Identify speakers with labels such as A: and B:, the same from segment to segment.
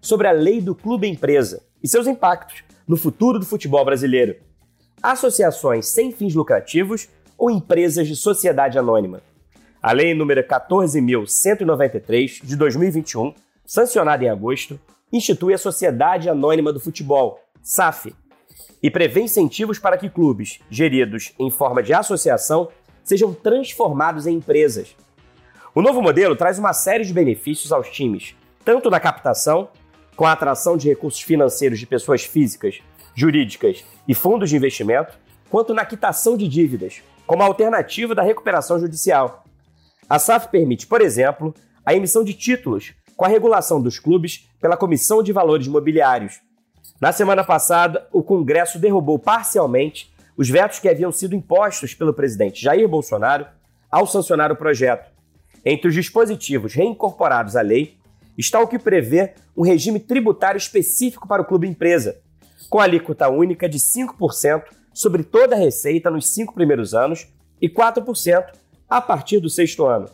A: sobre a lei do clube empresa e seus impactos no futuro do futebol brasileiro. Associações sem fins lucrativos ou empresas de sociedade anônima. A lei número 14.193 de 2021, sancionada em agosto, institui a Sociedade Anônima do Futebol, SAF, e prevê incentivos para que clubes, geridos em forma de associação, sejam transformados em empresas, o novo modelo traz uma série de benefícios aos times, tanto na captação, com a atração de recursos financeiros de pessoas físicas, jurídicas e fundos de investimento, quanto na quitação de dívidas, como alternativa da recuperação judicial. A SAF permite, por exemplo, a emissão de títulos com a regulação dos clubes pela Comissão de Valores Mobiliários. Na semana passada, o Congresso derrubou parcialmente os vetos que haviam sido impostos pelo presidente Jair Bolsonaro ao sancionar o projeto, entre os dispositivos reincorporados à lei está o que prevê um regime tributário específico para o clube empresa, com alíquota única de 5% sobre toda a receita nos cinco primeiros anos e 4% a partir do sexto ano.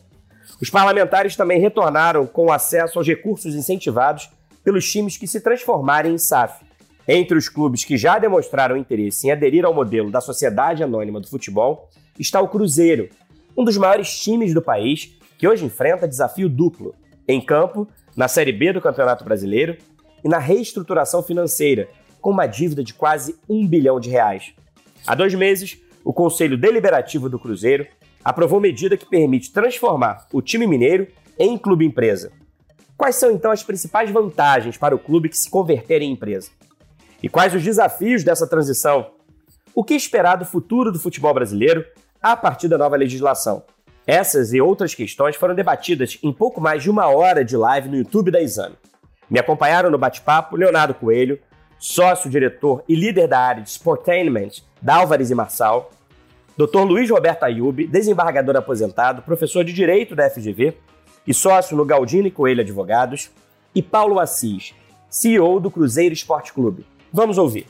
A: Os parlamentares também retornaram com acesso aos recursos incentivados pelos times que se transformarem em SAF. Entre os clubes que já demonstraram interesse em aderir ao modelo da Sociedade Anônima do Futebol está o Cruzeiro, um dos maiores times do país que hoje enfrenta desafio duplo: em campo, na Série B do Campeonato Brasileiro e na reestruturação financeira, com uma dívida de quase um bilhão de reais. Há dois meses, o Conselho Deliberativo do Cruzeiro aprovou medida que permite transformar o time mineiro em clube empresa. Quais são então as principais vantagens para o clube que se converter em empresa? E quais os desafios dessa transição? O que esperar do futuro do futebol brasileiro a partir da nova legislação? Essas e outras questões foram debatidas em pouco mais de uma hora de live no YouTube da Exame. Me acompanharam no bate-papo Leonardo Coelho, sócio-diretor e líder da área de Sportainment da Álvares e Marçal, Dr. Luiz Roberto Ayub, desembargador aposentado, professor de Direito da FGV e sócio no Galdino e Coelho Advogados, e Paulo Assis, CEO do Cruzeiro Esporte Clube. Vamos ouvir.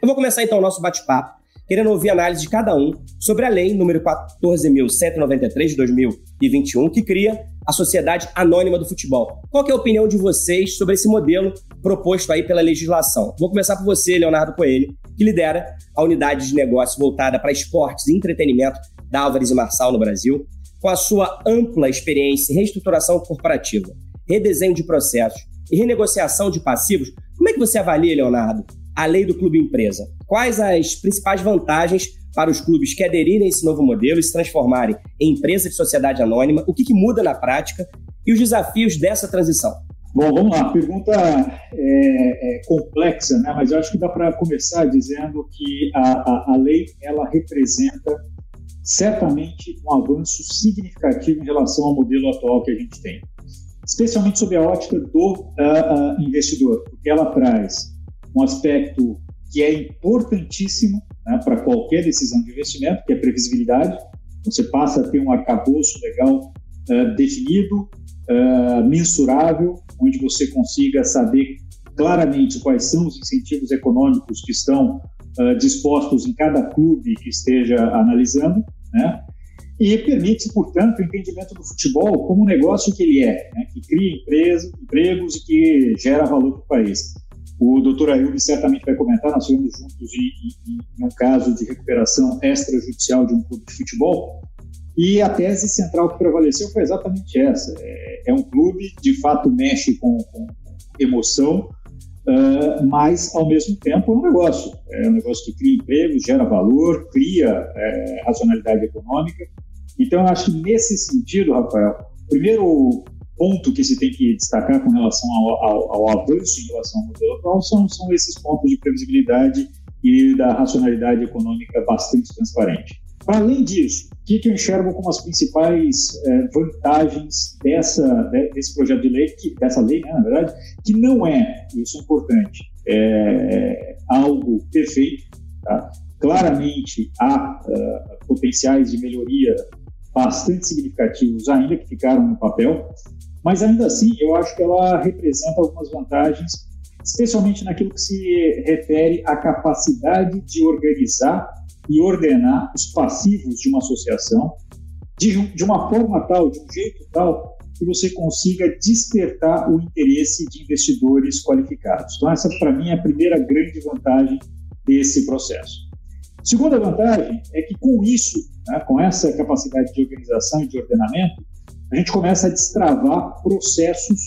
A: Eu vou começar então o nosso bate-papo querendo ouvir a análise de cada um sobre a lei número 14.193 de 2021, que cria a Sociedade Anônima do Futebol. Qual é a opinião de vocês sobre esse modelo proposto aí pela legislação? Vou começar por você, Leonardo Coelho, que lidera a unidade de negócio voltada para esportes e entretenimento da Álvares e Marçal no Brasil, com a sua ampla experiência em reestruturação corporativa, redesenho de processos e renegociação de passivos. Como é que você avalia, Leonardo, a lei do clube empresa? Quais as principais vantagens para os clubes que aderirem a esse novo modelo e se transformarem em empresa de sociedade anônima? O que, que muda na prática e os desafios dessa transição?
B: Bom, vamos lá. Pergunta é, é complexa, né? mas eu acho que dá para começar dizendo que a, a, a, lei ela representa certamente um avanço significativo em relação ao modelo atual que a gente tem, especialmente sob a ótica do uh, uh, investidor, porque ela traz um aspecto que é importantíssimo né, para qualquer decisão de investimento, que é previsibilidade. Você passa a ter um arcabouço legal uh, definido, uh, mensurável, onde você consiga saber claramente quais são os incentivos econômicos que estão uh, dispostos em cada clube que esteja analisando, né? E permite, portanto, o entendimento do futebol como um negócio que ele é, né? que cria empresa, empregos e que gera valor para o país. O doutor Ayub certamente vai comentar, nós estivemos juntos em, em, em, um caso de recuperação extrajudicial de um clube de futebol, e a tese central que prevaleceu foi exatamente essa. É, é um clube, de fato, mexe com, com emoção, uh, mas, ao mesmo tempo, é um negócio. É um negócio que cria emprego, gera valor, cria é, racionalidade econômica. Então, eu acho que, nesse sentido, Rafael, primeiro ponto que se tem que destacar com relação ao, ao, ao avanço em relação ao modelo atual são, são esses pontos de previsibilidade e da racionalidade econômica bastante transparente. Além disso, o que, eu enxergo como as principais é, vantagens dessa, desse projeto de lei, que, dessa lei, né, na verdade, que não é, isso é importante, é, algo perfeito, tá? claramente há uh, potenciais de melhoria bastante significativos ainda que ficaram no papel, mas ainda assim eu acho que ela representa algumas vantagens, especialmente naquilo que se refere à capacidade de organizar e ordenar os passivos de uma associação de, de uma forma tal, de um jeito tal, que você consiga despertar o interesse de investidores qualificados. Então, essa, para mim, é a primeira grande vantagem desse processo. Segunda vantagem é que, com isso, né, com essa capacidade de organização e de ordenamento, a gente começa a destravar processos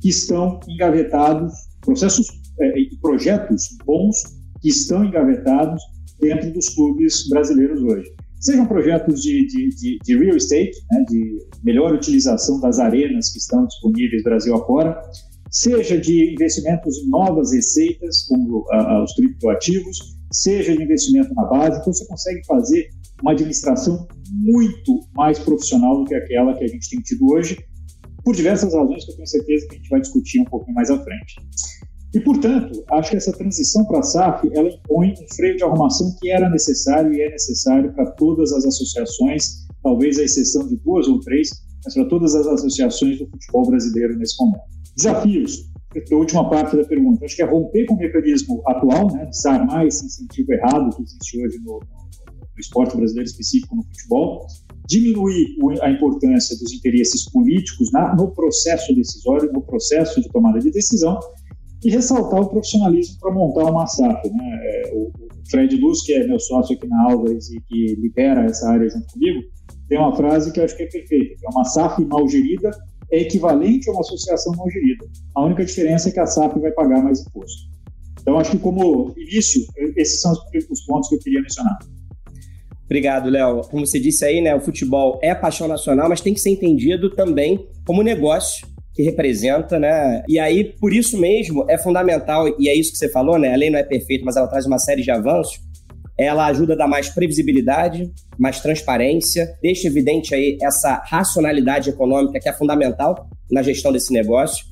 B: que estão engavetados, processos é, e projetos bons que estão engavetados dentro dos clubes brasileiros hoje. Sejam projetos de, de, de, de real estate, né, de melhor utilização das arenas que estão disponíveis Brasil afora, seja de investimentos em novas receitas, como uh, os criptoativos, seja de investimento na base, então você consegue fazer uma administração muito mais profissional do que aquela que a gente tem tido hoje, por diversas razões que eu tenho certeza que a gente vai discutir um pouquinho mais à frente. E, portanto, acho que essa transição para a SAF, ela impõe um freio de arrumação que era necessário e é necessário para todas as associações, talvez a exceção de duas ou três, mas para todas as associações do futebol brasileiro nesse momento. Desafios, a última parte da pergunta, acho que é romper com o mecanismo atual, né, desarmar esse incentivo errado que existe hoje no, esporte brasileiro específico no futebol, diminuir a importância dos interesses políticos na, no processo decisório, no processo de tomada de decisão, e ressaltar o profissionalismo para montar uma SAF. Né? É, o Fred Luz, que é meu sócio aqui na Álvares e que lidera essa área junto comigo, tem uma frase que eu acho que é perfeita, é uma SAF mal gerida é equivalente a uma associação mal gerida. A única diferença é que a SAF vai pagar mais imposto. Então, acho que como início, esses são os pontos que eu queria mencionar.
A: Obrigado, Léo. Como você disse aí, né, o futebol é paixão nacional, mas tem que ser entendido também como negócio que representa, né? E aí, por isso mesmo, é fundamental, e é isso que você falou, né? A lei não é perfeita, mas ela traz uma série de avanços. Ela ajuda a dar mais previsibilidade, mais transparência, deixa evidente aí essa racionalidade econômica que é fundamental na gestão desse negócio.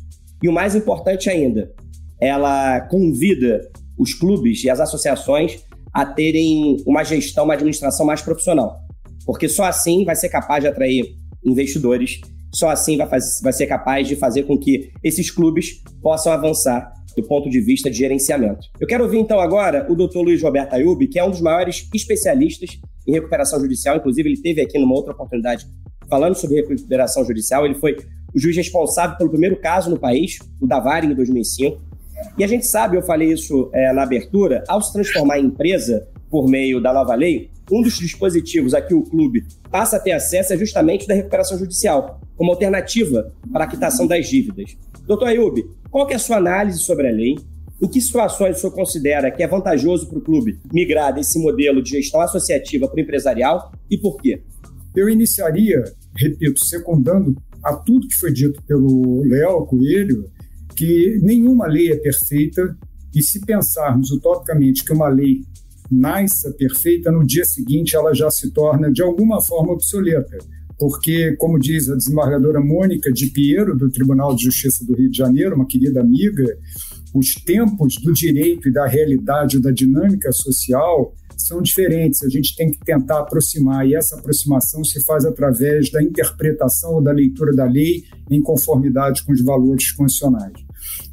A: E o mais importante ainda, ela convida os clubes e as associações a terem uma gestão, uma administração mais profissional. Porque só assim vai ser capaz de atrair investidores só assim vai, fazer, vai ser capaz de fazer com que esses clubes possam avançar do ponto de vista de gerenciamento. Eu quero ouvir então agora o Dr. Luiz Roberto Ayub, que é um dos maiores especialistas em recuperação judicial, inclusive ele teve aqui numa outra oportunidade falando sobre recuperação judicial, ele foi o juiz responsável pelo primeiro caso no país, o Davari, em 2005. E a gente sabe, eu falei isso é, na abertura, ao se transformar em empresa por meio da nova lei, um dos dispositivos a que o clube passa a ter acesso é justamente da recuperação judicial, como alternativa para a quitação das dívidas. Doutor Ayub, qual é a sua análise sobre a lei? Em que situações o senhor considera que é vantajoso para o clube migrar desse modelo de gestão associativa para o empresarial e por quê?
C: Eu iniciaria, repito, secundando a tudo que foi dito pelo Léo Coelho, que nenhuma lei é perfeita e se pensarmos utopicamente que uma lei nasça perfeita, no dia seguinte ela já se torna de alguma forma obsoleta. Porque, como diz a desembargadora Mônica de Piero, do Tribunal de Justiça do Rio de Janeiro, uma querida amiga, os tempos do direito e da realidade, da dinâmica social, são diferentes. A gente tem que tentar aproximar, e essa aproximação se faz através da interpretação ou da leitura da lei em conformidade com os valores constitucionais.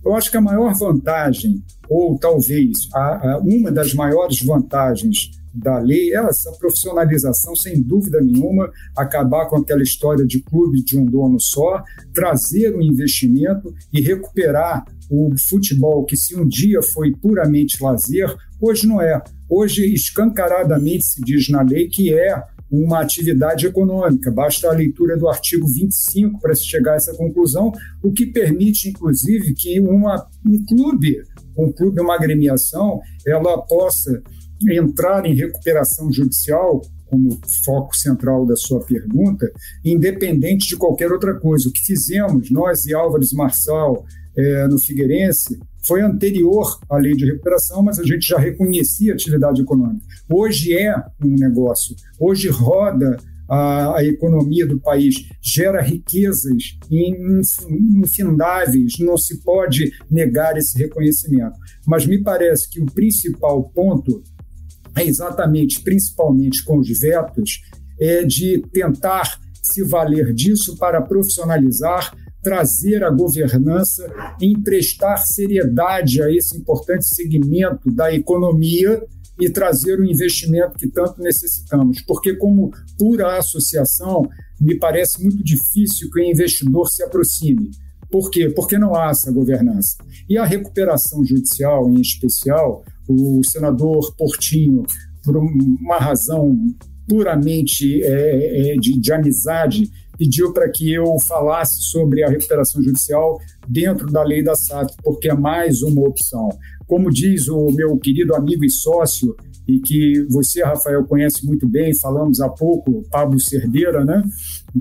C: Eu acho que a maior vantagem, ou talvez a, a, uma das maiores vantagens da lei é essa profissionalização, sem dúvida nenhuma, acabar com aquela história de clube de um dono só, trazer o investimento e recuperar o futebol que se um dia foi puramente lazer, hoje não é. Hoje, escancaradamente se diz na lei que é uma atividade econômica. Basta a leitura do artigo 25 para se chegar a essa conclusão, o que permite, inclusive, que uma, um clube, um clube, uma agremiação, ela possa entrar em recuperação judicial como foco central da sua pergunta, independente de qualquer outra coisa. O que fizemos, nós e Álvares Marçal, é, no Figueirense, foi anterior à lei de recuperação, mas a gente já reconhecia a atividade econômica. Hoje é um negócio, hoje roda a, a, economia do país, gera riquezas infindáveis, não se pode negar esse reconhecimento. Mas me parece que o principal ponto é exatamente, principalmente com os vetos, é de tentar se valer disso para profissionalizar, trazer a governança, emprestar seriedade a esse importante segmento da economia e trazer o investimento que tanto necessitamos. Porque, como pura associação, me parece muito difícil que o investidor se aproxime. Por quê? Porque não há essa governança. E a recuperação judicial, em especial, o senador Portinho, por uma razão puramente é, é, de, de amizade, pediu para que eu falasse sobre a recuperação judicial dentro da lei da SAF, porque é mais uma opção. Como diz o meu querido amigo e sócio, e que você, Rafael, conhece muito bem, falamos há pouco, Pablo Cerdeira, né?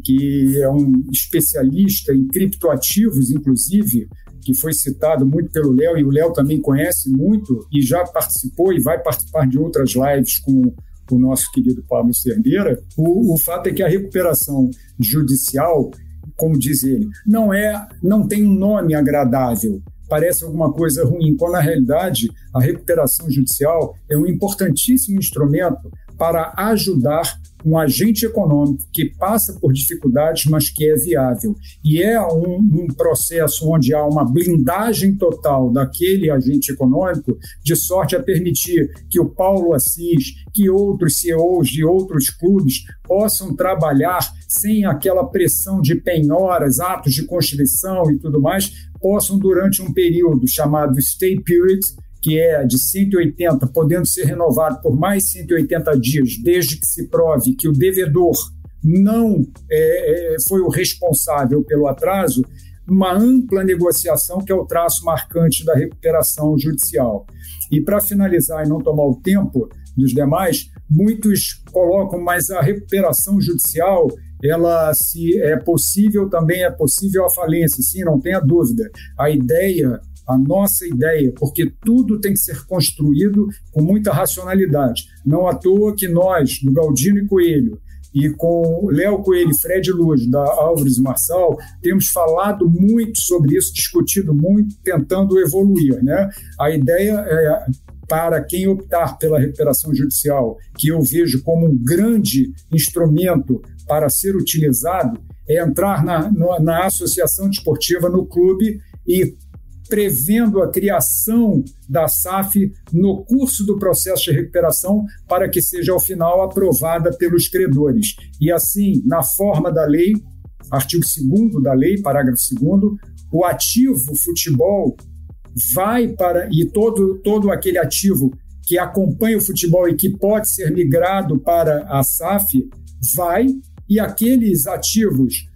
C: que é um especialista em criptoativos, inclusive, que foi citado muito pelo Léo, e o Léo também conhece muito, e já participou e vai participar de outras lives com o nosso querido Pablo Cerdeira. O, o fato é que a recuperação judicial, como diz ele, não é, não tem um nome agradável parece alguma coisa ruim, quando na realidade a recuperação judicial é um importantíssimo instrumento para ajudar um agente econômico que passa por dificuldades, mas que é viável. E é um, um, processo onde há uma blindagem total daquele agente econômico, de sorte a permitir que o Paulo Assis, que outros CEOs de outros clubes possam trabalhar sem aquela pressão de penhoras, atos de constituição e tudo mais, possam, durante um período chamado stay period, que é de 180, podendo ser renovado por mais 180 dias, desde que se prove que o devedor não é, é, foi o responsável pelo atraso, uma ampla negociação que é o traço marcante da recuperação judicial. E para finalizar e não tomar o tempo dos demais, muitos colocam, mas a recuperação judicial ela se é possível também é possível a falência, sim, não tenha dúvida. A ideia, a nossa ideia, porque tudo tem que ser construído com muita racionalidade. Não à toa que nós, do Galdino e Coelho, e com Léo Coelho e Fred Luz, da Álvares Marçal, temos falado muito sobre isso, discutido muito, tentando evoluir. Né? A ideia é para quem optar pela recuperação judicial, que eu vejo como um grande instrumento para ser utilizado é entrar na, na associação desportiva, no clube e prevendo a criação da SAF no curso do processo de recuperação para que seja ao final aprovada pelos credores. E assim, na forma da lei, artigo 2 da lei, parágrafo 2 o ativo futebol vai para e todo todo aquele ativo que acompanha o futebol e que pode ser migrado para a SAF vai e aqueles ativos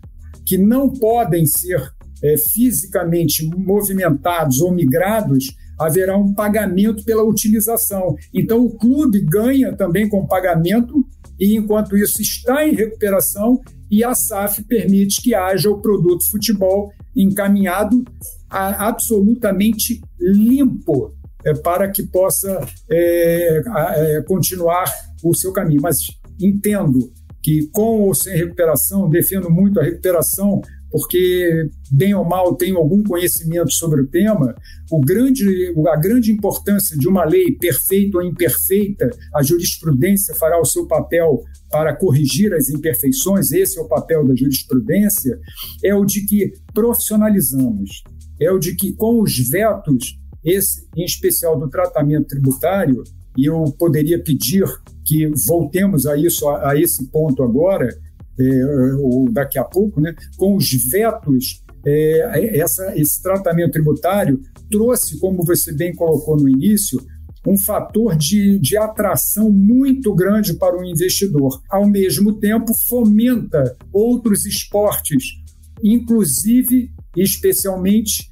C: que não podem ser é, fisicamente movimentados ou migrados, haverá um pagamento pela utilização. Então, o clube ganha também com pagamento, e enquanto isso está em recuperação, e a SAF permite que haja o produto futebol encaminhado a, absolutamente limpo é, para que possa é, é, continuar o seu caminho. Mas entendo que com ou sem recuperação, defendo muito a recuperação, porque, bem ou mal, tenho algum conhecimento sobre o tema, o grande, a grande importância de uma lei perfeita ou imperfeita, a jurisprudência fará o seu papel para corrigir as imperfeições, esse é o papel da jurisprudência, é o de que profissionalizamos, é o de que com os vetos, esse em especial do tratamento tributário, e eu poderia pedir que voltemos a isso a, a esse ponto agora ou daqui a pouco, né, com os vetos é, essa, esse tratamento tributário trouxe, como você bem colocou no início, um fator de, de atração muito grande para o investidor. Ao mesmo tempo, fomenta outros esportes, inclusive, especialmente,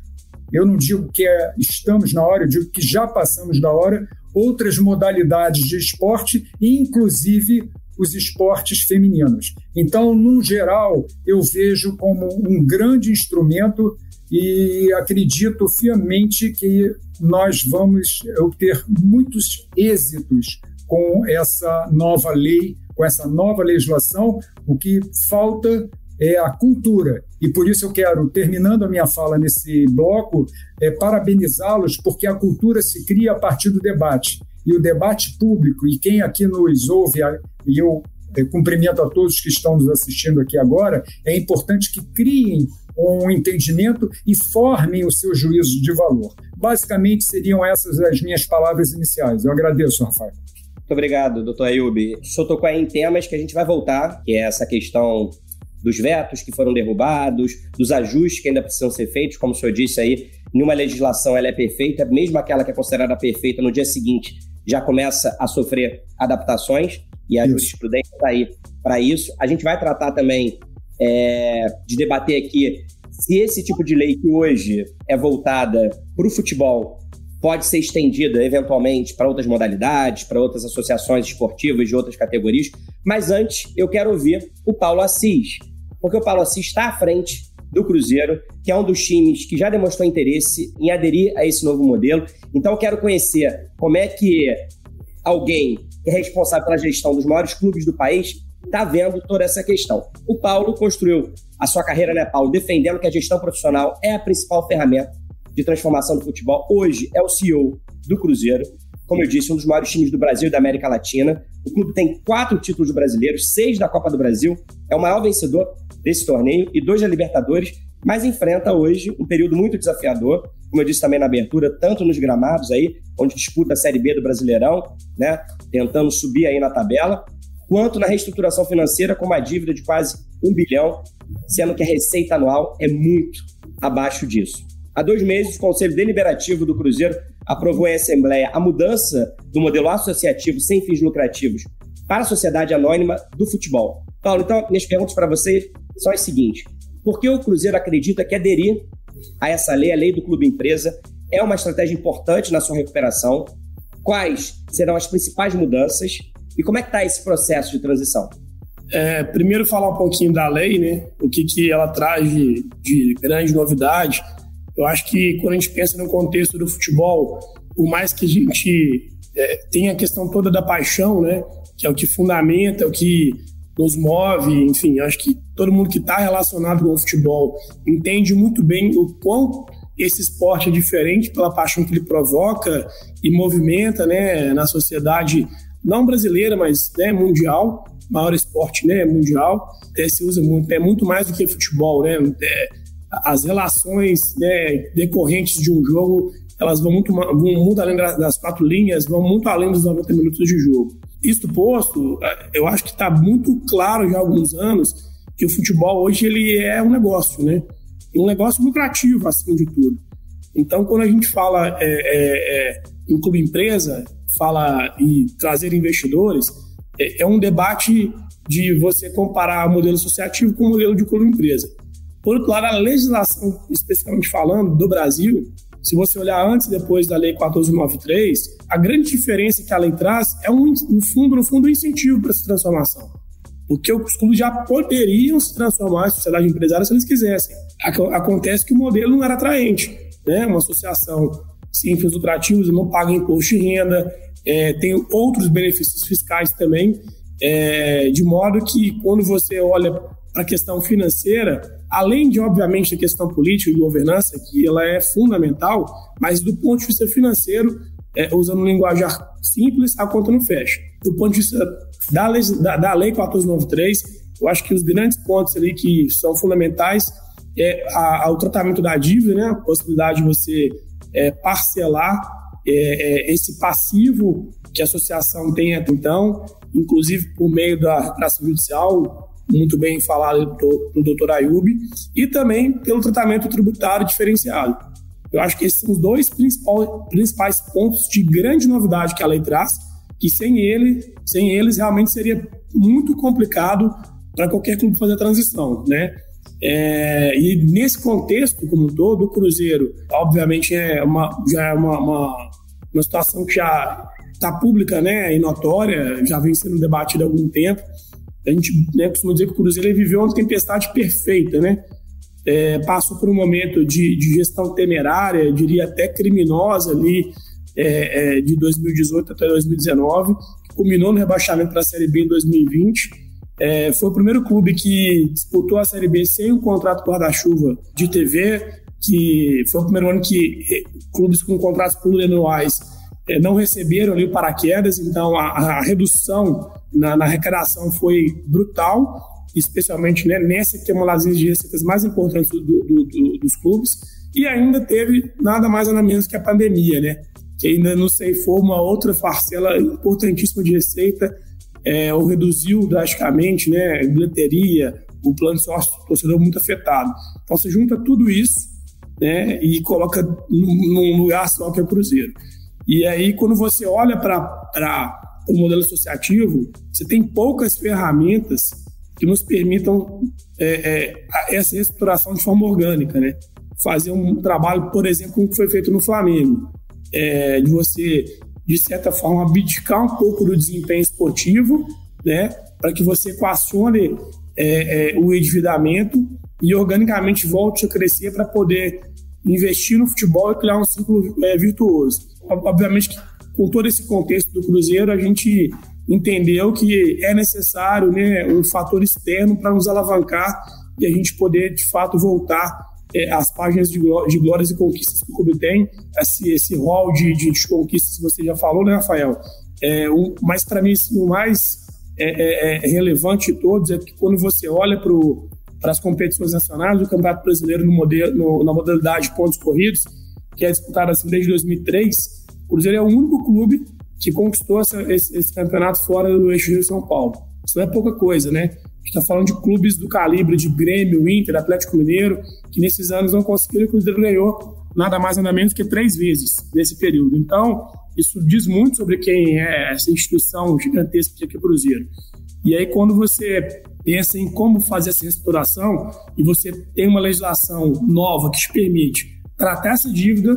C: eu não digo que é, estamos na hora, eu digo que já passamos da hora, outras modalidades de esporte, inclusive os esportes femininos. Então, num geral, eu vejo como um grande instrumento e acredito fiamente que nós vamos obter muitos êxitos com essa nova lei, com essa nova legislação. O que falta é a cultura. E por isso eu quero, terminando a minha fala nesse bloco, é, parabenizá-los, porque a cultura se cria a partir do debate. E o debate público, e quem aqui nos ouve, e eu é, cumprimento a todos que estão nos assistindo aqui agora, é importante que criem um entendimento e formem o seu juízo de valor. Basicamente, seriam essas as minhas palavras iniciais. Eu agradeço, Rafael.
A: Muito obrigado, doutor Ayub. O senhor tocou aí em temas que a gente vai voltar, que é essa questão dos vetos que foram derrubados, dos ajustes que ainda precisam ser feitos, como o senhor disse aí, nenhuma legislação ela é perfeita, mesmo aquela que é considerada perfeita, no dia seguinte já começa a sofrer adaptações, e a jurisprudência está aí para isso. A gente vai tratar também é, de debater aqui se esse tipo de lei que hoje é voltada para o futebol pode ser estendida eventualmente para outras modalidades, para outras associações esportivas de outras categorias. Mas antes, eu quero ouvir o Paulo Assis, porque o Paulo Assis está à frente do Cruzeiro, que é um dos times que já demonstrou interesse em aderir a esse novo modelo. Então, eu quero conhecer como é que alguém que é responsável pela gestão dos maiores clubes do país está vendo toda essa questão. O Paulo construiu a sua carreira, né, Paulo, defendendo que a gestão profissional é a principal ferramenta de transformação do futebol. Hoje é o CEO do Cruzeiro, como eu disse, um dos maiores times do Brasil e da América Latina. O clube tem quatro títulos brasileiros, seis da Copa do Brasil, é o maior vencedor desse torneio e dois da Libertadores, mas enfrenta hoje um período muito desafiador, como eu disse também na abertura, tanto nos gramados aí, onde disputa a Série B do Brasileirão, né, tentando subir aí na tabela, quanto na reestruturação financeira com uma dívida de quase um bilhão, sendo que a receita anual é muito abaixo disso. Há dois meses, o Conselho Deliberativo do Cruzeiro aprovou em Assembleia a mudança do modelo associativo sem fins lucrativos para a sociedade anônima do futebol. Paulo, então, minhas perguntas para você são as seguintes. Por que o Cruzeiro acredita que aderir a essa lei, a lei do clube empresa, é uma estratégia importante na sua recuperação? Quais serão as principais mudanças e como é que está esse processo de transição?
D: É, primeiro falar um pouquinho da lei, né? O que, que ela traz de, de grande novidade. Eu acho que quando a gente pensa no contexto do futebol, por mais que a gente é, tenha a questão toda da paixão, né? Que é o que fundamenta, é o que nos move, enfim, acho que todo mundo que está relacionado com o futebol entende muito bem o quão esse esporte é diferente pela paixão que ele provoca e movimenta né, na sociedade não brasileira, mas né, mundial, maior esporte né, mundial, é, se usa muito, é muito mais do que futebol, né? É, as relações né, decorrentes de um jogo, elas vão muito, vão muito além das quatro linhas, vão muito além dos 90 minutos de jogo. Isto posto, é, eu acho que está muito claro já há alguns anos que o futebol hoje ele é um negócio, né? Um negócio lucrativo, acima de tudo. Então, quando a gente fala é, é, é, em clube empresa, fala e trazer investidores, é, é um debate de você comparar o modelo associativo com o modelo de clube empresa. Por outro lado, a legislação, especificamente falando, do Brasil, se você olhar antes e depois da Lei 1493, a grande diferença que a lei traz é, um, no fundo, no fundo, um incentivo para essa transformação. Porque os clubes já poderiam se transformar em sociedade empresária se eles quisessem. Acontece que o modelo não era atraente. Né? Uma associação sem fins lucrativos não paga imposto de renda, é, tem outros benefícios fiscais também, é, de modo que quando você olha para a questão financeira, além de, obviamente, a questão política e governança, que ela é fundamental, mas do ponto de vista financeiro, é, usando um linguajar simples, a conta não fecha. Do ponto de vista da lei, da, da lei 1493, eu acho que os grandes pontos ali que são fundamentais é a, o tratamento da dívida, né? a possibilidade de você é, parcelar é, é, esse passivo que a associação tem até então, inclusive por meio da praça judicial, muito bem falado pelo doutor Ayub, e também pelo tratamento tributário diferenciado. Eu acho que esses são os dois principais pontos de grande novidade que a lei traz, que sem ele, sem eles realmente seria muito complicado para qualquer clube fazer a transição, né? É, e nesse contexto como um todo, o Cruzeiro, obviamente, é uma, já é uma, uma, uma situação que já está pública né, e notória, já vem sendo debatida há algum tempo. A gente né, costuma dizer que o Cruzeiro viveu uma tempestade perfeita, né? é, passou por um momento de, de, gestão temerária, diria até criminosa ali, é, é, de 2018 até 2019, que culminou no rebaixamento para a Série B em 2020. É, foi o primeiro clube que disputou a Série B sem um contrato guarda-chuva de TV, que foi o primeiro ano que é, clubes com contratos plurianuais é, não receberam ali o paraquedas, então a, a redução na, na arrecadação foi brutal especialmente né, nessa que é uma das de receitas mais importantes do, do, do, dos clubes, e ainda teve nada mais nada menos que a pandemia, né, que ainda não ceifou uma outra parcela importantíssima de receita, é, ou reduziu drasticamente, né, bilheteria, o plano de sócio torcedor muito afetado. Então você junta tudo isso, né, e coloca num lugar só que é o Cruzeiro. E aí quando você olha para o modelo associativo, você tem poucas ferramentas que nos permitam é, é, essa reestruturação de forma orgânica, né? Fazer um trabalho, por exemplo, como foi feito no Flamengo, é, de você, de certa forma, abdicar um pouco do desempenho esportivo, né? Para que você equacione é, é, o endividamento e organicamente volte a crescer para poder investir no futebol e criar um ciclo é, virtuoso. Obviamente que com todo esse contexto do Cruzeiro, a gente entendeu que é necessário né, um fator externo para nos alavancar e a gente poder, de fato, voltar é, às páginas de, de, glórias e conquistas que o clube tem, esse, esse rol de, de, conquistas que você já falou, né, Rafael? É, um, mas, para mim, assim, o mais é, é, é, relevante de todos é que quando você olha para as competições nacionais, o Campeonato Brasileiro no modelo, no, na modalidade de pontos corridos, que é disputado assim desde 2003, o Cruzeiro é o único clube que conquistou essa, esse, esse, campeonato fora do eixo Rio São Paulo. Isso não é pouca coisa, né? A gente está falando de clubes do calibre de Grêmio, Inter, Atlético Mineiro, que nesses anos não conseguiram o Cruzeiro ganhou nada mais nada menos que três vezes nesse período. Então, isso diz muito sobre quem é essa instituição gigantesca que é o Cruzeiro. E aí, quando você pensa em como fazer essa restauração e você tem uma legislação nova que te permite tratar essa dívida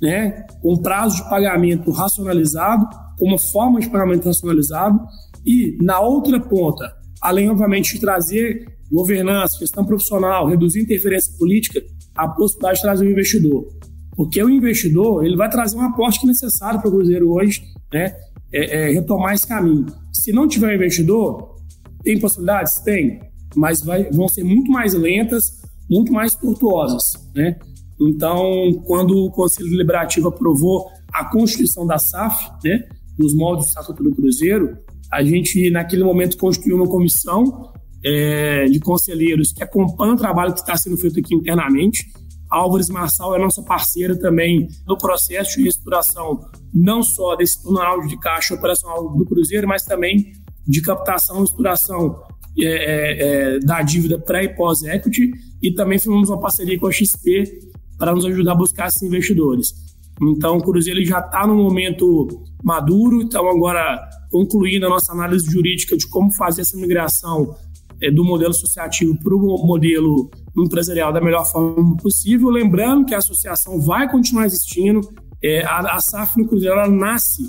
D: né, com prazo de pagamento racionalizado, com uma forma de pagamento racionalizado, e na outra ponta, além, obviamente, de trazer governança, gestão profissional, reduzir interferência política, a possibilidade de trazer um investidor. Porque o investidor ele vai trazer um aporte que é necessário para o Cruzeiro hoje né, é, é, retomar esse caminho. Se não tiver investidor, tem possibilidades? Tem, mas vai, vão ser muito mais lentas, muito mais tortuosas. Né? Então, quando o Conselho Deliberativo aprovou a constituição da SAF, né, nos moldes do Estatuto do Cruzeiro, a gente, naquele momento, constituiu uma comissão é, de conselheiros que acompanha o trabalho que está sendo feito aqui internamente. Álvares Marçal é nossa parceira também no processo de reestruturação, não só desse túnel de caixa operacional do Cruzeiro, mas também de captação e estruturação é, é, é, da dívida pré e pós-equity. E também fizemos uma parceria com a XP para nos ajudar a buscar esses investidores. Então, o Cruzeiro já está no momento maduro, então agora concluindo a nossa análise jurídica de como fazer essa migração é, do modelo associativo para o modelo empresarial da melhor forma possível. Lembrando que a associação vai continuar existindo, é, a, a SAF no Cruzeiro ela nasce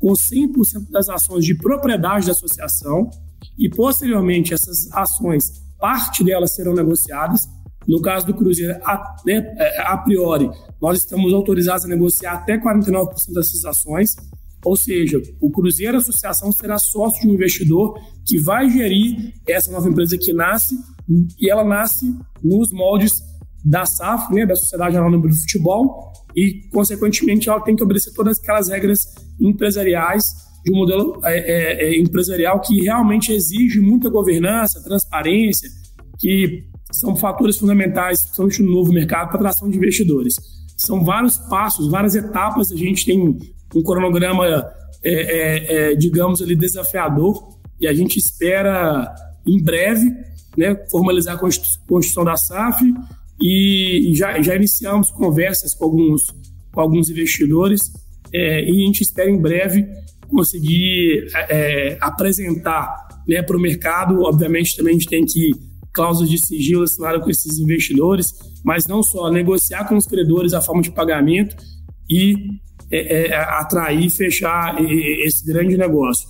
D: com 100% das ações de propriedade da associação e, posteriormente, essas ações, parte delas serão negociadas, no caso do Cruzeiro, a, né, é, a priori, nós estamos autorizados a negociar até 49% dessas ações, ou seja, o Cruzeiro Associação será sócio de um investidor que vai gerir essa nova empresa que nasce, e ela nasce nos moldes da SAF, né, da Sociedade Anônima do Futebol, e, consequentemente, ela tem que obedecer todas aquelas regras empresariais de um modelo é, é, é empresarial que realmente exige muita governança, transparência, que são fatores fundamentais, principalmente no novo mercado, para atração de investidores. São vários passos, várias etapas. A gente tem um cronograma, é, é, é, digamos, ali, desafiador e a gente espera, em breve, né, formalizar a Constituição da SAF e já, já iniciamos conversas com alguns, com alguns investidores é, e a gente espera, em breve, conseguir é, apresentar né, para o mercado. Obviamente, também a gente tem que cláusulas de sigilo assinadas com esses investidores, mas não só negociar com os credores a forma de pagamento e é, é, atrair e fechar esse grande negócio.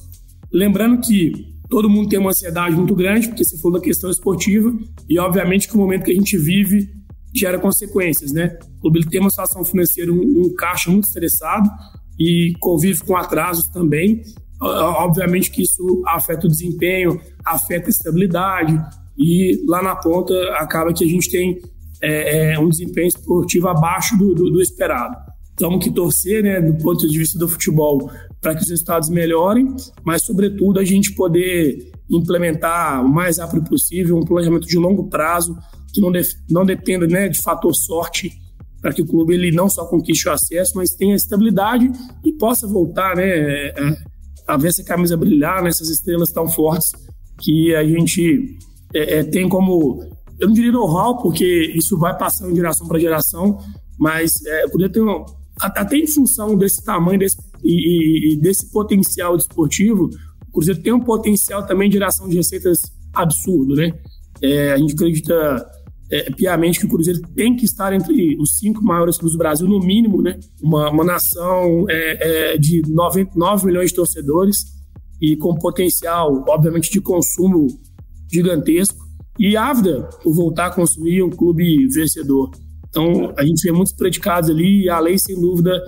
D: Lembrando que todo mundo tem uma ansiedade muito grande, porque você falou da questão esportiva, e obviamente que o momento que a gente vive gera consequências, né? O clube tem uma situação financeira, um, um caixa muito estressado e convive com atrasos também. Obviamente que isso afeta o desempenho, afeta a estabilidade e lá na ponta acaba que a gente tem é, é, um desempenho esportivo abaixo do, do, do esperado. Então, que torcer, né, do ponto de vista do futebol, para que os resultados melhorem, mas, sobretudo, a gente poder implementar o mais rápido possível um planejamento de longo prazo que não, não dependa né, de fator sorte para que o clube ele não só conquiste o acesso, mas tenha estabilidade e possa voltar né, é, a ver essa camisa brilhar, nessas né, estrelas tão fortes que a gente é, é, tem como, eu não diria know-how, porque isso vai passando de geração para geração, mas é, poder ter um, até em função desse tamanho desse, e, e, desse potencial desportivo, o Cruzeiro tem um potencial também de geração de receitas absurdo, né? É, a gente acredita é, piamente que o Cruzeiro tem que estar entre os cinco maiores clubes do Brasil, no mínimo, né? Uma, uma nação é, é de 99 milhões de torcedores e com potencial, obviamente, de consumo gigantesco. E ávida por voltar a construir um clube vencedor. Então, a gente vê muitos predicados ali e a lei, sem dúvida,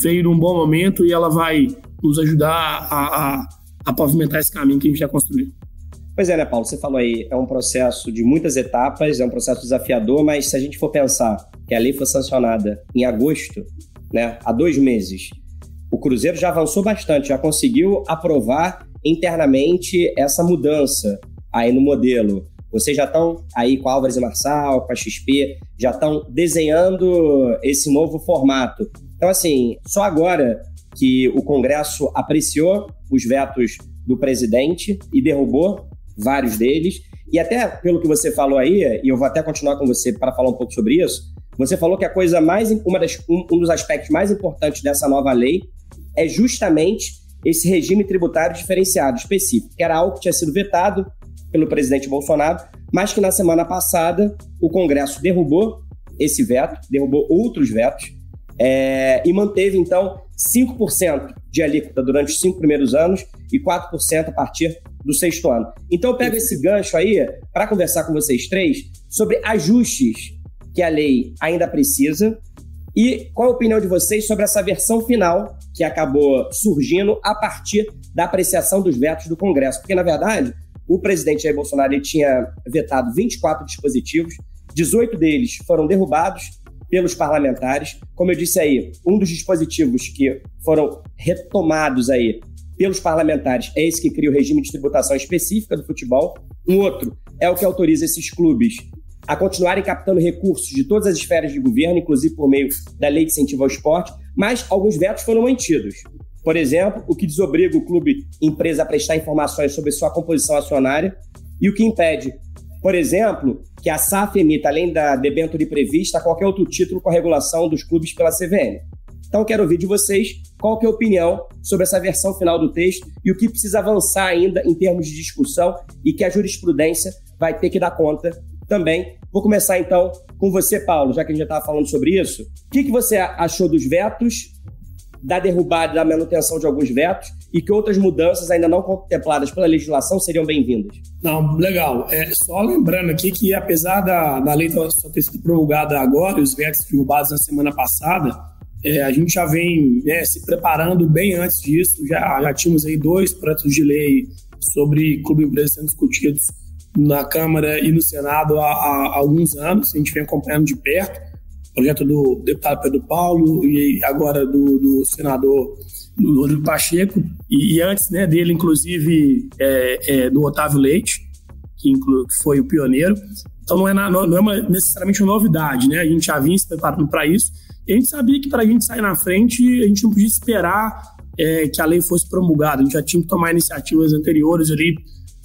D: veio num bom momento e ela vai nos ajudar a, a, a pavimentar esse caminho que a gente já construiu.
A: Pois é, né, Paulo? Você falou aí, é um processo de muitas etapas, é um processo desafiador, mas se a gente for pensar que a lei foi sancionada em agosto, né, há dois meses, o Cruzeiro já avançou bastante, já conseguiu aprovar internamente essa mudança aí no modelo. Vocês já estão aí com a Álvares e Marçal, com a XP, já estão desenhando esse novo formato. Então, assim, só agora que o Congresso apreciou os vetos do presidente e derrubou vários deles. E até pelo que você falou aí, e eu vou até continuar com você para falar um pouco sobre isso, você falou que a coisa mais uma das, um, um dos aspectos mais importantes dessa nova lei é justamente esse regime tributário diferenciado específico, que era algo que tinha sido vetado pelo presidente Bolsonaro, mas que na semana passada o Congresso derrubou esse veto, derrubou outros vetos, é, e manteve então 5% de alíquota durante os cinco primeiros anos e 4% a partir do sexto ano. Então eu pego esse gancho aí para conversar com vocês três sobre ajustes que a lei ainda precisa e qual a opinião de vocês sobre essa versão final que acabou surgindo a partir da apreciação dos vetos do Congresso. Porque, na verdade, o presidente Jair Bolsonaro tinha vetado 24 dispositivos, 18 deles foram derrubados pelos parlamentares. Como eu disse aí, um dos dispositivos que foram retomados aí pelos parlamentares é esse que cria o regime de tributação específica do futebol. Um outro é o que autoriza esses clubes a continuarem captando recursos de todas as esferas de governo, inclusive por meio da lei de incentivo ao esporte, mas alguns vetos foram mantidos. Por exemplo, o que desobriga o clube empresa a prestar informações sobre sua composição acionária e o que impede, por exemplo, que a SAF emita, além da debênture prevista, qualquer outro título com a regulação dos clubes pela CVM. Então, quero ouvir de vocês qual é a opinião sobre essa versão final do texto e o que precisa avançar ainda em termos de discussão e que a jurisprudência vai ter que dar conta também. Vou começar então com você, Paulo, já que a gente já estava falando sobre isso. O que, que você achou dos vetos da derrubada, da manutenção de alguns vetos e que outras mudanças ainda não contempladas pela legislação seriam bem-vindas.
D: Não, legal. É, só lembrando aqui que, apesar da, da lei só ter sido promulgada agora e os vetos derrubados na semana passada, é, a gente já vem né, se preparando bem antes disso. Já, já tínhamos aí dois projetos de lei sobre clube empresa sendo discutidos na Câmara e no Senado há, há alguns anos. A gente vem acompanhando de perto projeto do deputado Pedro Paulo e agora do, do senador Rodrigo Pacheco, e, e, antes né, dele, inclusive, é, é, do Otávio Leite, que, inclu, que, foi o pioneiro. Então não é, na, não é uma, necessariamente uma novidade, né? A gente já vinha se preparando para isso. E a gente sabia que para a gente sair na frente, a gente não podia esperar é, que a lei fosse promulgada. A gente já tinha que tomar iniciativas anteriores ali,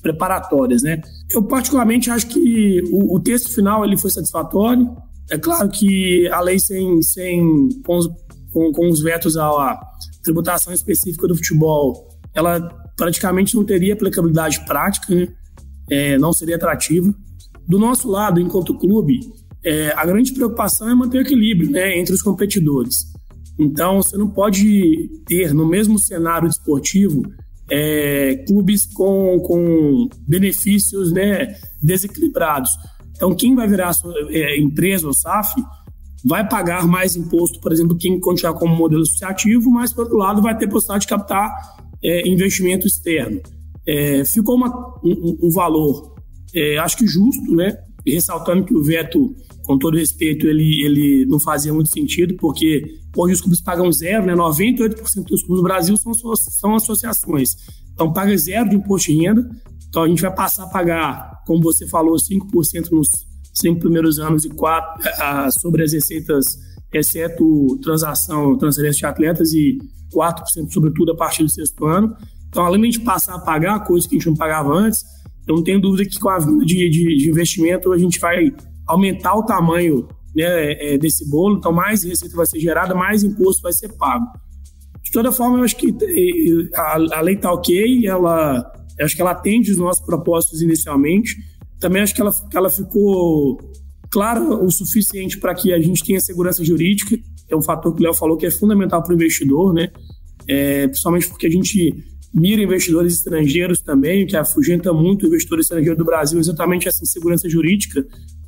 D: preparatórias, né? Eu particularmente acho que o, o texto final ele foi satisfatório. É claro que a lei sem, sem com, os, com, com os vetos à tributação específica do futebol, ela praticamente não teria aplicabilidade prática, né? é, não seria atrativa. Do nosso lado, enquanto clube, é, a grande preocupação é manter o equilíbrio né, entre os competidores. Então, você não pode ter no mesmo cenário desportivo é, clubes com, com benefícios né, desequilibrados. Então, quem vai virar é, empresa ou SAF vai pagar mais imposto, por exemplo, quem continuar como modelo associativo, mas, por outro lado, vai ter possibilidade de captar é, investimento externo. É, ficou uma, um, um, valor, é, acho que justo, né? ressaltando que o veto, com todo respeito, ele, ele não fazia muito sentido, porque hoje os clubes pagam zero, né? 98% dos clubes do Brasil são, são associações. Então, paga zero de imposto de renda. Então, a gente vai passar a pagar, como você falou, 5% nos cinco primeiros anos e 4% sobre as receitas, exceto transação, transferência de atletas e 4% sobretudo a partir do sexto ano. Então, além de passar a pagar coisas que a gente não pagava antes, eu não tenho dúvida que com a vinda de, de, de, investimento a gente vai aumentar o tamanho né, é, desse bolo, então mais receita vai ser gerada, mais imposto vai ser pago. De toda forma, eu acho que a, a lei está ok, ela, eu acho que ela atende os nossos propósitos inicialmente. Também acho que ela, que ela ficou clara o suficiente para que a gente tenha segurança jurídica, é um fator que o Léo falou que é fundamental para o investidor, né? É, principalmente porque a gente mira investidores estrangeiros também, que afugenta muito o investidor estrangeiro do Brasil, exatamente essa insegurança jurídica.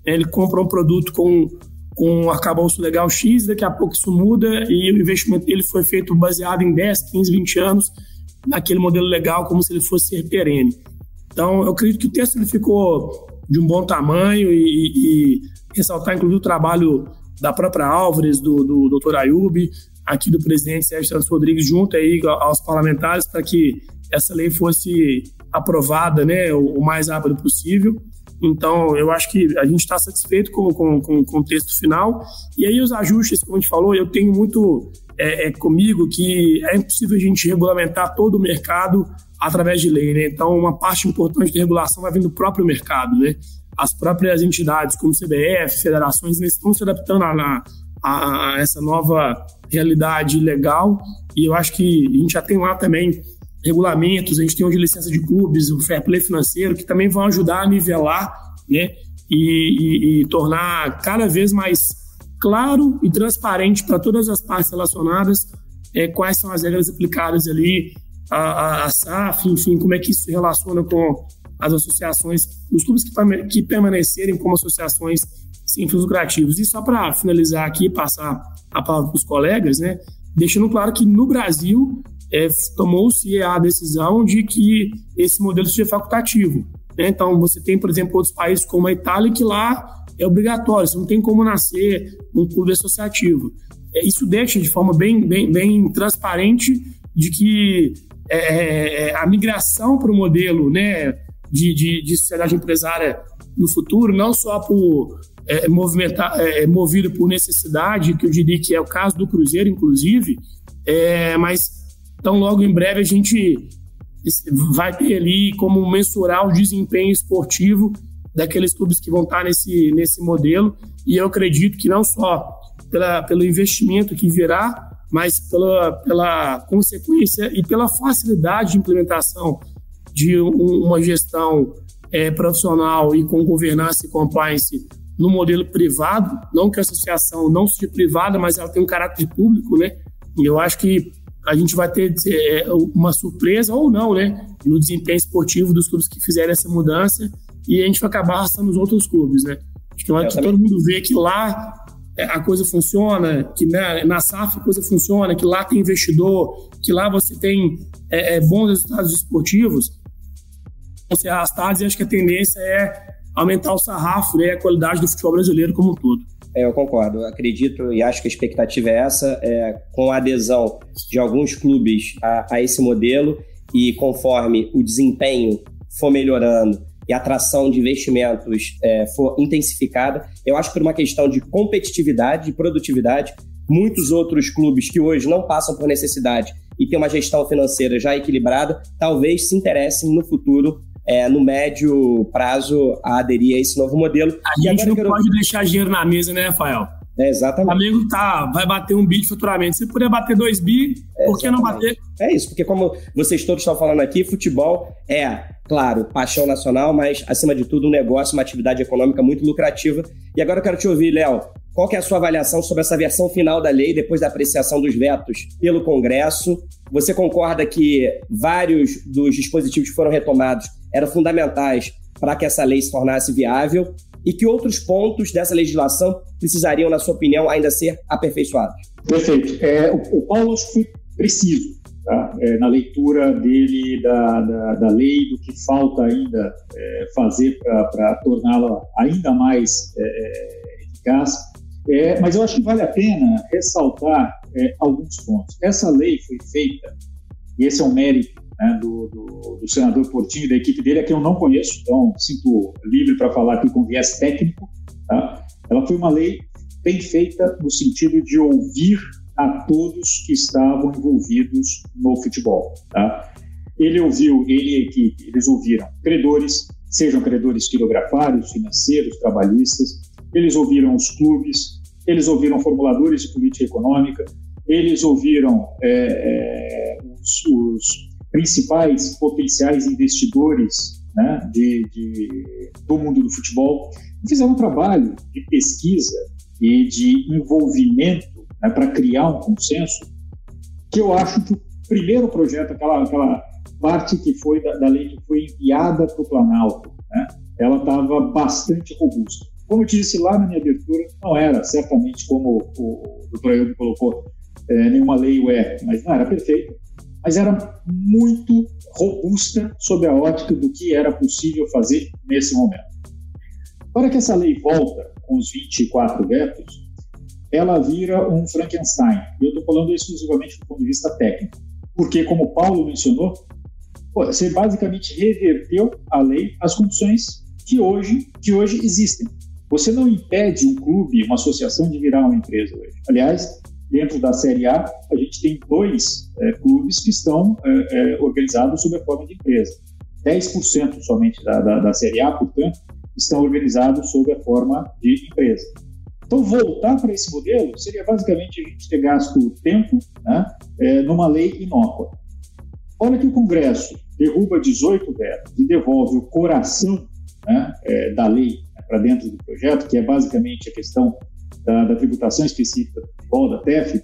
D: Né? Ele compra um produto com, com um arcabouço legal X, daqui a pouco isso muda e o investimento dele foi feito baseado em 10, 15, 20 anos naquele modelo legal, como se ele fosse ser perene. Então, eu acredito que o texto ele ficou de um bom tamanho e, e ressaltar, inclusive, o trabalho da própria Álvares, do, do Dr. Ayub, aqui do presidente Sérgio Santos Rodrigues junto aí aos parlamentares para que essa lei fosse aprovada né, o, mais rápido possível. Então, eu acho que a gente está satisfeito com, com, com, com, o texto final. E aí, os ajustes, como a gente falou, eu tenho muito é, é, comigo que é impossível a gente regulamentar todo o mercado através de lei. Né? Então, uma parte importante da regulação vai vir do próprio mercado. Né? As próprias entidades, como CBF, federações, estão se adaptando a, a, a essa nova realidade legal. E eu acho que a gente já tem lá também regulamentos, a gente tem hoje licença de clubes, o fair play financeiro, que também vão ajudar a nivelar né, e, e, e tornar cada vez mais claro e transparente para todas as partes relacionadas é, quais são as regras aplicadas ali, a, a, a, SAF, enfim, como é que isso se relaciona com as associações, os clubes que, que permanecerem como associações sem fins lucrativos. E só para finalizar aqui, passar a palavra para os colegas, né, deixando claro que no Brasil é, tomou-se a decisão de que esse modelo seja facultativo. Né? Então, você tem, por exemplo, outros países como a Itália, que lá é obrigatório, você não tem como nascer um clube associativo. É, isso deixa de forma bem, bem, bem transparente de que é, é, é a migração para o modelo né, de, de, de sociedade empresária no futuro, não só por é, movimentar, é, movido por necessidade, que eu diria que é o caso do Cruzeiro, inclusive, é, mas tão logo em breve a gente vai ter ali como mensurar o desempenho esportivo daqueles clubes que vão estar nesse, nesse modelo, e eu acredito que não só pela, pelo investimento que virá, mas pela, pela consequência e pela facilidade de implementação de um, uma gestão é, profissional e com governança e compliance no modelo privado, não que a associação não seja privada, mas ela tem um caráter público, né? Eu acho que a gente vai ter é, uma surpresa ou não, né, no desempenho esportivo dos clubes que fizerem essa mudança e a gente vai acabar arrastando os outros clubes, né? Acho que, é, que todo mundo vê que lá é, a coisa funciona, que na, na SAF a coisa funciona, que lá tem investidor, que lá você tem é, é, bons resultados esportivos, ser arrastados e acho que a tendência é aumentar o sarrafo né, e a qualidade do futebol brasileiro como um todo.
A: É, eu concordo. Eu acredito e acho que a expectativa é essa, é, com a adesão de alguns clubes a, a esse modelo e conforme o desempenho for melhorando e a atração de investimentos é, for intensificada, eu acho que por uma questão de competitividade e produtividade, muitos outros clubes que hoje não passam por necessidade e têm uma gestão financeira já equilibrada, talvez se interessem no futuro é, no médio prazo a aderir a esse novo modelo.
D: A gente não quero... pode deixar dinheiro na mesa, né, Rafael?
A: É, exatamente. O
D: Flamengo tá, vai bater um bi de faturamento. Se puder bater dois bi, é, por que não bater?
A: É isso, porque como vocês todos estão falando aqui, futebol é, claro, paixão nacional, mas acima de tudo um negócio, uma atividade econômica muito lucrativa. E agora eu quero te ouvir, Léo. Qual que é a sua avaliação sobre essa versão final da lei depois da apreciação dos vetos pelo Congresso? Você concorda que vários dos dispositivos que foram retomados eram fundamentais para que essa lei se tornasse viável? E que outros pontos dessa legislação precisariam, na sua opinião, ainda ser aperfeiçoados?
B: Perfeito. É, o, o Paulo foi preciso tá? é, na leitura dele da, da, da, lei, do que falta ainda é, fazer para torná-la ainda mais é, é, eficaz. É, mas eu acho que vale a pena ressaltar alguns pontos. Essa lei foi feita, e esse é um mérito né, do, do, do, senador Portinho e da equipe dele, a que eu não conheço, então sinto livre para falar aqui com viés técnico. Tá? Ela foi uma lei bem feita no sentido de ouvir a todos que estavam envolvidos no futebol. Tá? Ele ouviu, ele e a equipe, eles ouviram credores, sejam credores quilografários, financeiros, trabalhistas, eles ouviram os clubes, eles ouviram formuladores de política econômica, eles ouviram é, é, os, os principais potenciais investidores né, de, de, do mundo do futebol, fizeram um trabalho de pesquisa e de envolvimento né, para criar um consenso, que eu acho que o primeiro projeto, aquela, aquela parte que foi da, da lei que foi enviada para o Planalto, né, ela estava bastante robusta. Como eu disse lá na minha abertura, não era certamente como o, doutor Ailton colocou, é, nenhuma lei o é, mas não era perfeita, mas era muito robusta sob a ótica do que era possível fazer nesse momento. Para que essa lei volta com os 24 vetos, ela vira um Frankenstein. E eu estou falando exclusivamente do ponto de vista técnico. Porque, como Paulo mencionou, você basicamente reverteu a lei às condições que hoje, que hoje existem. Você não impede um clube, uma associação de virar uma empresa hoje. Aliás, dentro da Série A, a gente tem dois é, clubes que estão é, é, organizados sob a forma de empresa. 10% somente da, da, da, Série A, portanto, estão organizados sob a forma de empresa. Então, voltar para esse modelo seria basicamente a gente ter gasto tempo né, é, numa lei inócua. Olha que o Congresso derruba 18 vetos e devolve o coração né, é, da lei né, para dentro do projeto, que é basicamente a questão da, da tributação específica futebol, da TEF,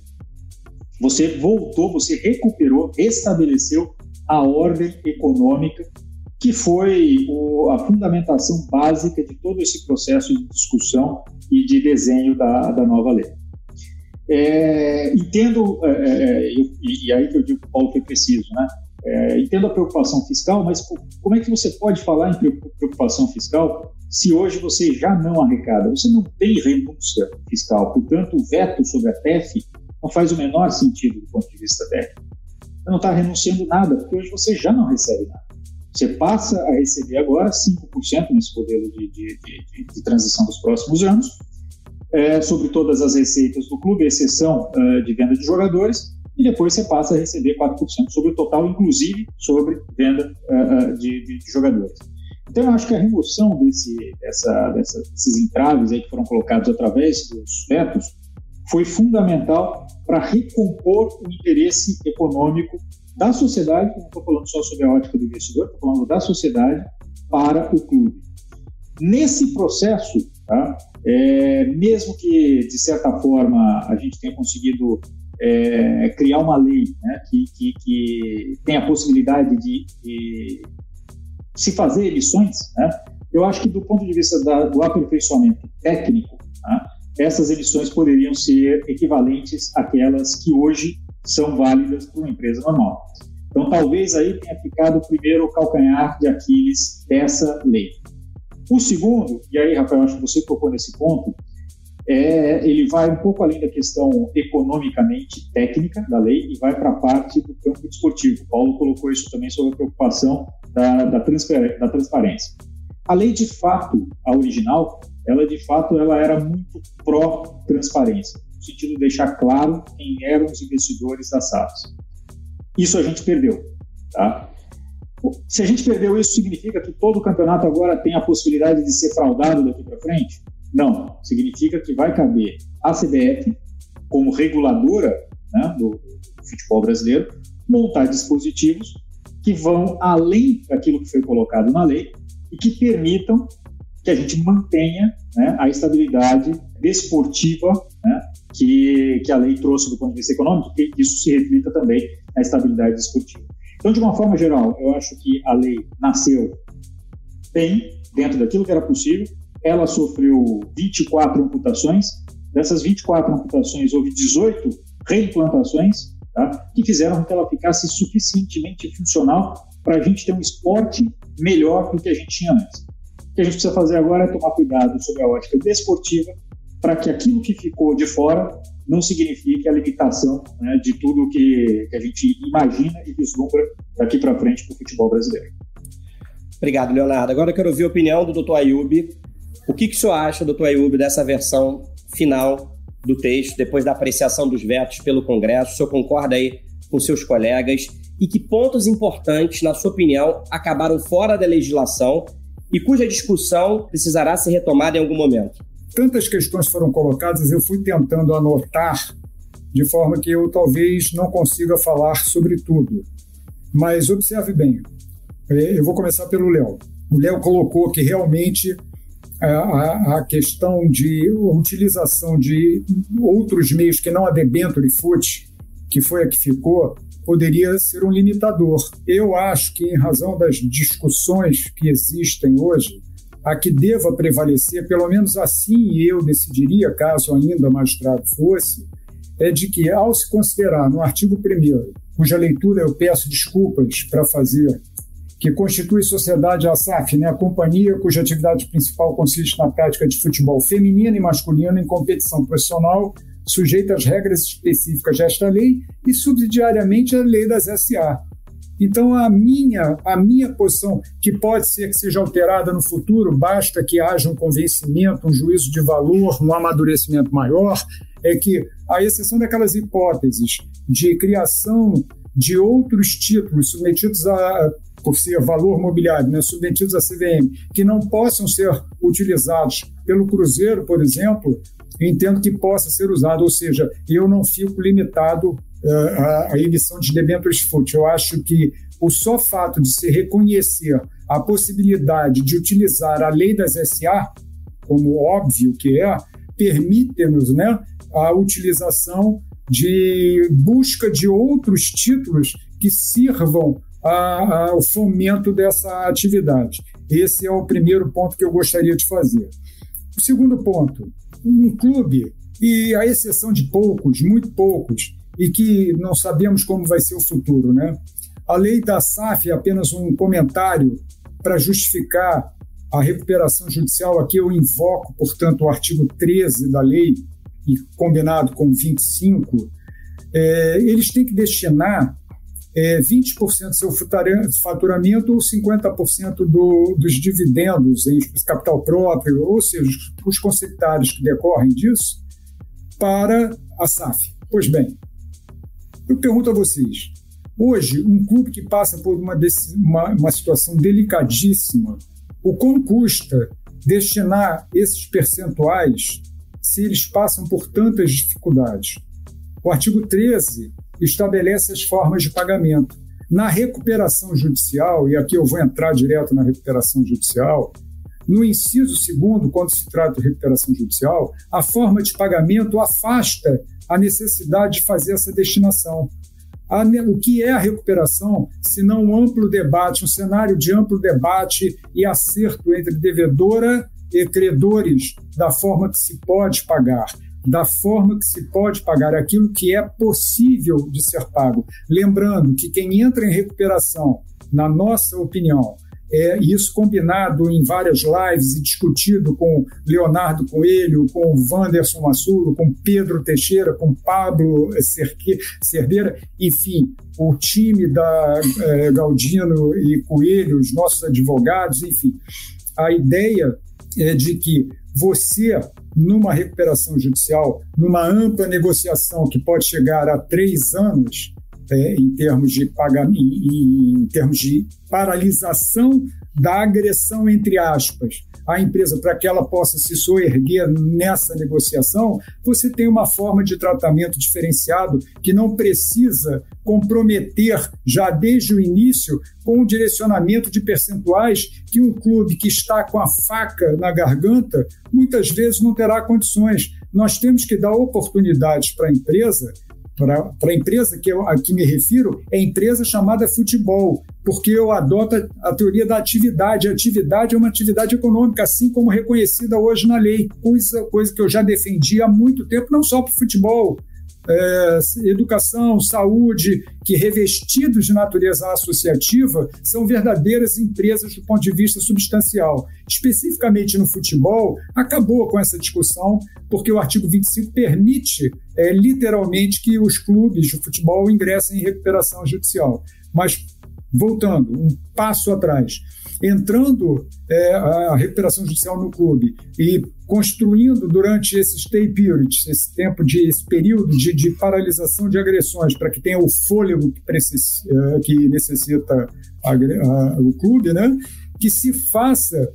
B: você voltou, você recuperou, estabeleceu a ordem econômica que foi o, a fundamentação básica de todo esse processo de discussão e de desenho da, da nova lei. É, entendo, é, é, é e, e, aí que eu digo que o Paulo preciso, né? É, entendo a preocupação fiscal, mas como é que você pode falar em preocupação fiscal se hoje você já não arrecada? Você não tem renúncia fiscal, portanto, o veto sobre a TEF não faz o menor sentido do ponto de vista técnico. Você não está renunciando nada, porque hoje você já não recebe nada. Você passa a receber agora 5% nesse modelo de, de, de, de, transição dos próximos anos, é, sobre todas as receitas do clube, exceção uh, de venda de jogadores, e depois você passa a receber 4% sobre o total, inclusive sobre venda uh, de, de, de, jogadores. Então, eu acho que a remoção desse, dessa, dessa, desses entraves aí que foram colocados através dos vetos foi fundamental para recompor o interesse econômico da sociedade, não estou falando só sobre a ótica do investidor, estou falando da sociedade para o clube. Nesse processo, tá, é, mesmo que, de certa forma, a gente tenha conseguido é, criar uma lei né, que, que, que tem a possibilidade de, de se fazer eleições, né, eu acho que do ponto de vista da, do aperfeiçoamento técnico, tá, essas emissões poderiam ser equivalentes àquelas que hoje são válidas para uma empresa normal. Então, talvez aí tenha ficado o primeiro calcanhar de Aquiles dessa lei. O segundo, e aí, Rafael, acho que você tocou nesse ponto, é, ele vai um pouco além da questão economicamente técnica da lei e vai para a parte do campo desportivo. O Paulo colocou isso também sobre a preocupação da, da, da transparência. A lei, de fato, a original, ela de fato ela era muito pró-transparência, no sentido de deixar claro quem eram os investidores das SAFs. Isso a gente perdeu. Tá? Se a gente perdeu isso, significa que todo o campeonato agora tem a possibilidade de ser fraudado daqui para frente? Não. Significa que vai caber a CBF, como reguladora né, do, do futebol brasileiro, montar dispositivos que vão além daquilo que foi colocado na lei e que permitam que a gente mantenha né, a estabilidade desportiva né, que, que a lei trouxe do ponto de vista econômico, que isso se reflita também na estabilidade desportiva. Então, de uma forma geral, eu acho que a lei nasceu bem, dentro daquilo que era possível, ela sofreu 24 amputações. Dessas 24 amputações, houve 18 reimplantações, tá? que fizeram com que ela ficasse suficientemente funcional para a gente ter um esporte melhor do que a gente tinha antes. O que a gente precisa fazer agora é tomar cuidado sobre a ótica desportiva, para que aquilo que ficou de fora não signifique a limitação né, de tudo que, que a gente imagina e vislumbra daqui para frente para o futebol brasileiro.
A: Obrigado, Leonardo. Agora eu quero ouvir a opinião do Dr. Ayub. O que, que o senhor acha, Dr. Ayub, dessa versão final do texto, depois da apreciação dos vetos pelo Congresso? O senhor concorda aí com seus colegas? E que pontos importantes, na sua opinião, acabaram fora da legislação e cuja discussão precisará ser retomada em algum momento?
C: tantas questões foram colocadas, eu fui tentando anotar de forma que eu talvez não consiga falar sobre tudo. Mas observe bem, é, eu vou começar pelo Léo. O Léo colocou que realmente a, a, questão de utilização de outros meios que não a debenture fute, que foi a que ficou, poderia ser um limitador. Eu acho que, em razão das discussões que existem hoje, a que deva prevalecer, pelo menos assim eu decidiria, caso ainda magistrado fosse, é de que, ao se considerar no artigo 1, cuja leitura eu peço desculpas para fazer, que constitui sociedade ASAF, né, a companhia cuja atividade principal consiste na prática de futebol feminino e masculino em competição profissional, sujeita às regras específicas desta lei e subsidiariamente à lei das SA, então, a minha, a minha posição, que pode ser que seja alterada no futuro, basta que haja um convencimento, um juízo de valor, um amadurecimento maior, é que, a exceção daquelas hipóteses de criação de outros títulos submetidos a, por ser valor mobiliário, né, submetidos à CVM, que não possam ser utilizados pelo Cruzeiro, por exemplo, entendo que possa ser usado, ou seja, eu não fico limitado a, a emissão de debêntures FUT. Eu acho que o só fato de se reconhecer a possibilidade de utilizar a lei das SA, como óbvio que é, permite-nos né, a utilização de busca de outros títulos que sirvam ao fomento dessa atividade. Esse é o primeiro ponto que eu gostaria de fazer. O segundo ponto, um clube, e a exceção de poucos, muito poucos, e que não sabemos como vai ser o futuro. Né? A lei da SAF é apenas um comentário para justificar a recuperação judicial. Aqui eu invoco, portanto, o artigo 13 da lei, e combinado com 25, é, eles têm que destinar é, 20% do seu faturamento ou 50% do, dos dividendos em capital próprio, ou seja, os conceitários que decorrem disso, para a SAF. Pois bem, eu pergunto a vocês: hoje, um clube que passa por uma, uma, uma situação delicadíssima, o quão custa destinar esses percentuais se eles passam por tantas dificuldades? O artigo 13 estabelece as formas de pagamento. Na recuperação judicial, e aqui eu vou entrar direto na recuperação judicial, no inciso segundo, quando se trata de recuperação judicial, a forma de pagamento afasta a necessidade de fazer essa destinação. O que é a recuperação, se não um amplo debate, um cenário de amplo debate e acerto entre devedora e credores da forma que se pode pagar, da forma que se pode pagar aquilo que é possível de ser pago. Lembrando que quem entra em recuperação, na nossa opinião, é, isso combinado em várias lives e discutido com Leonardo Coelho, com Wanderson Massulo, com Pedro Teixeira, com Pablo Cerdeira, enfim, o time da é, Galdino e Coelho, os nossos advogados, enfim. A ideia é de que você, numa recuperação judicial, numa ampla negociação que pode chegar a três anos, é, em termos de pagamento, em termos de paralisação da agressão entre aspas à empresa para que ela possa se soerguer nessa negociação, você tem uma forma de tratamento diferenciado que não precisa comprometer já desde o início com o direcionamento de percentuais que um clube que está com a faca na garganta muitas vezes não terá condições. Nós temos que dar oportunidades para a empresa para a empresa que eu, a que me refiro, é empresa chamada futebol, porque eu adoto a, a teoria da atividade. A atividade é uma atividade econômica, assim como reconhecida hoje na lei, coisa, coisa que eu já defendi há muito tempo, não só para o futebol, é, educação, saúde, que revestidos de natureza associativa, são verdadeiras empresas do ponto de vista substancial. Especificamente no futebol, acabou com essa discussão, porque o artigo 25 permite é, literalmente que os clubes de futebol ingressem em recuperação judicial. Mas, voltando, um passo atrás entrando é, a recuperação judicial no clube e construindo durante esse stay period, esse tempo de esse período de, de paralisação de agressões, para que tenha o fôlego que, precis, é, que necessita a, a, o clube, né? que se faça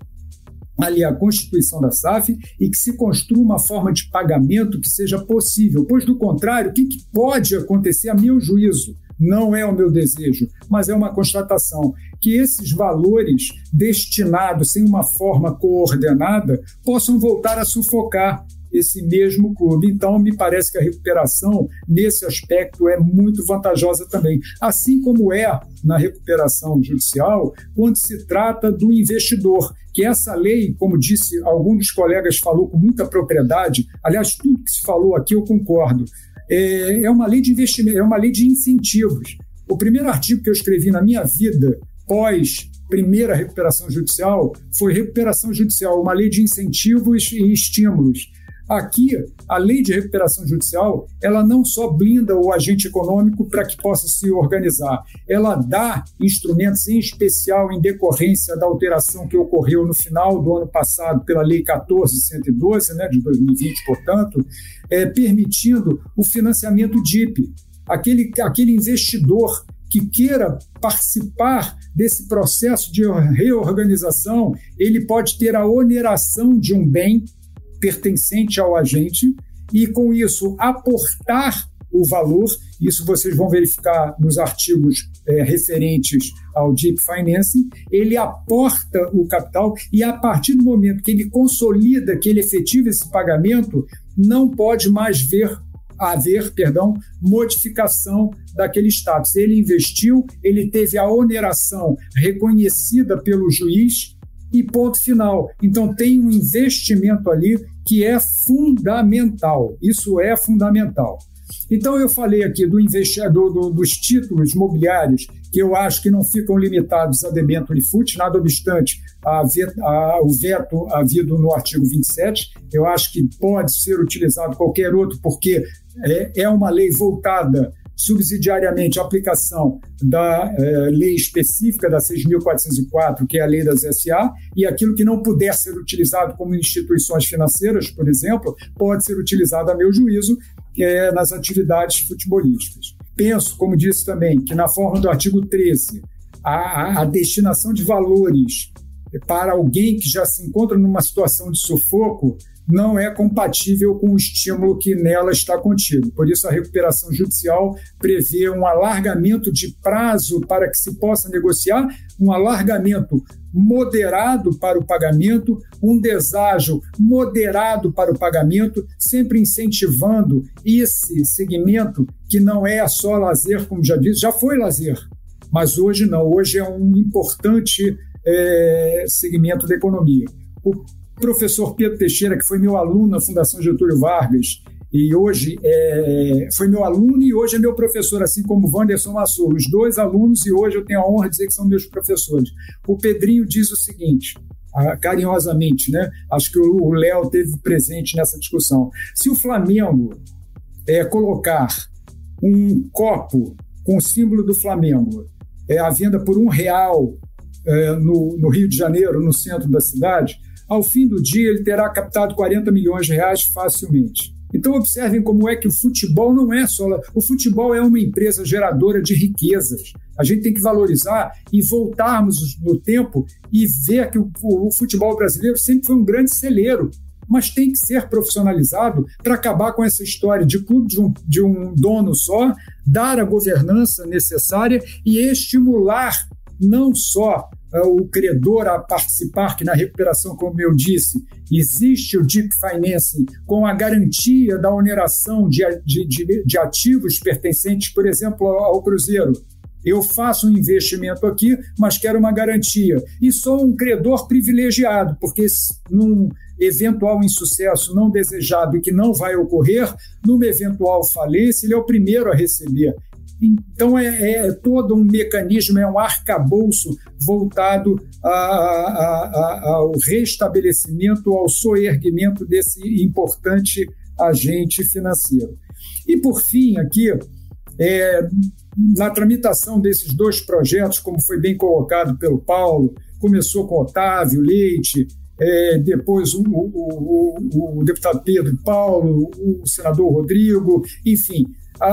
C: ali a constituição da SAF e que se construa uma forma de pagamento que seja possível, pois do contrário, o que, que pode acontecer a meu juízo? Não é o meu desejo, mas é uma constatação que esses valores destinados em uma forma coordenada possam voltar a sufocar esse mesmo clube. Então, me parece que a recuperação, nesse aspecto, é muito vantajosa também. Assim como é na recuperação judicial, quando se trata do investidor, que essa lei, como disse algum dos colegas, falou com muita propriedade, aliás, tudo que se falou aqui eu concordo, é, é uma lei de investimento, é uma lei de incentivos. O primeiro artigo que eu escrevi na minha vida pós primeira recuperação judicial foi recuperação judicial, uma lei de incentivos e estímulos. Aqui, a lei de recuperação judicial, ela não só blinda o agente econômico para que possa se organizar, ela dá instrumentos, em especial em decorrência da alteração que ocorreu no final do ano passado pela Lei 14.112, né, de 2020, portanto, é, permitindo o financiamento DIP. Aquele, aquele investidor que queira participar desse processo de reorganização, ele pode ter a oneração de um bem pertencente ao agente e, com isso, aportar o valor. Isso vocês vão verificar nos artigos é, referentes ao Deep Financing. Ele aporta o capital e, a partir do momento que ele consolida, que ele efetiva esse pagamento, não pode mais ver haver, perdão, modificação daquele status. Ele investiu, ele teve a oneração reconhecida pelo juiz e ponto final. Então tem um investimento ali que é fundamental. Isso é fundamental. Então eu falei aqui do investidor do, dos títulos imobiliários que eu acho que não ficam limitados a debênture e FUT, nada obstante a a, o veto havido no artigo 27. Eu acho que pode ser utilizado qualquer outro, porque é, é uma lei voltada subsidiariamente à aplicação da é, lei específica da 6.404, que é a lei das SA, e aquilo que não puder ser utilizado como instituições financeiras, por exemplo, pode ser utilizado, a meu juízo, é, nas atividades futebolísticas. Penso, como disse também, que na forma do artigo 13, a, a destinação de valores para alguém que já se encontra numa situação de sufoco não é compatível com o estímulo que nela está contido. Por isso, a recuperação judicial prevê um alargamento de prazo para que se possa negociar, um alargamento moderado para o pagamento, um deságio moderado para o pagamento, sempre incentivando esse segmento que não é só lazer, como já disse, já foi lazer, mas hoje não, hoje é um importante é, segmento da economia. O professor Pedro Teixeira, que foi meu aluno na Fundação Getúlio Vargas, e hoje é, foi meu aluno e hoje é meu professor, assim como Wanderson Massur. Os dois alunos, e hoje eu tenho a honra de dizer que são meus professores. O Pedrinho diz o seguinte, carinhosamente, né? Acho que o Léo teve presente nessa discussão. Se o Flamengo é, colocar um copo com o símbolo do Flamengo é, à venda por um real é, no, no Rio de Janeiro, no centro da cidade, ao fim do dia ele terá captado 40 milhões de reais facilmente. Então observem como é que o futebol não é só. O futebol é uma empresa geradora de riquezas. A gente tem que valorizar e voltarmos no tempo e ver que o, futebol brasileiro sempre foi um grande celeiro mas tem que ser profissionalizado para acabar com essa história de clube de um, de um dono só, dar a governança necessária e estimular não só o credor a participar, que na recuperação, como eu disse, existe o deep financing com a garantia da oneração de, de, de, de ativos pertencentes, por exemplo, ao Cruzeiro. Eu faço um investimento aqui, mas quero uma garantia. E sou um credor privilegiado, porque num eventual insucesso não desejado e que não vai ocorrer, numa eventual falência, ele é o primeiro a receber. Então, é, é todo um mecanismo, é um arcabouço voltado a, a, a, ao restabelecimento, ao soerguimento desse importante agente financeiro. E, por fim, aqui, é, na tramitação desses dois projetos, como foi bem colocado pelo Paulo, começou com Otávio Leite, é, depois o, o, o, o, deputado Pedro Paulo, o senador Rodrigo, enfim,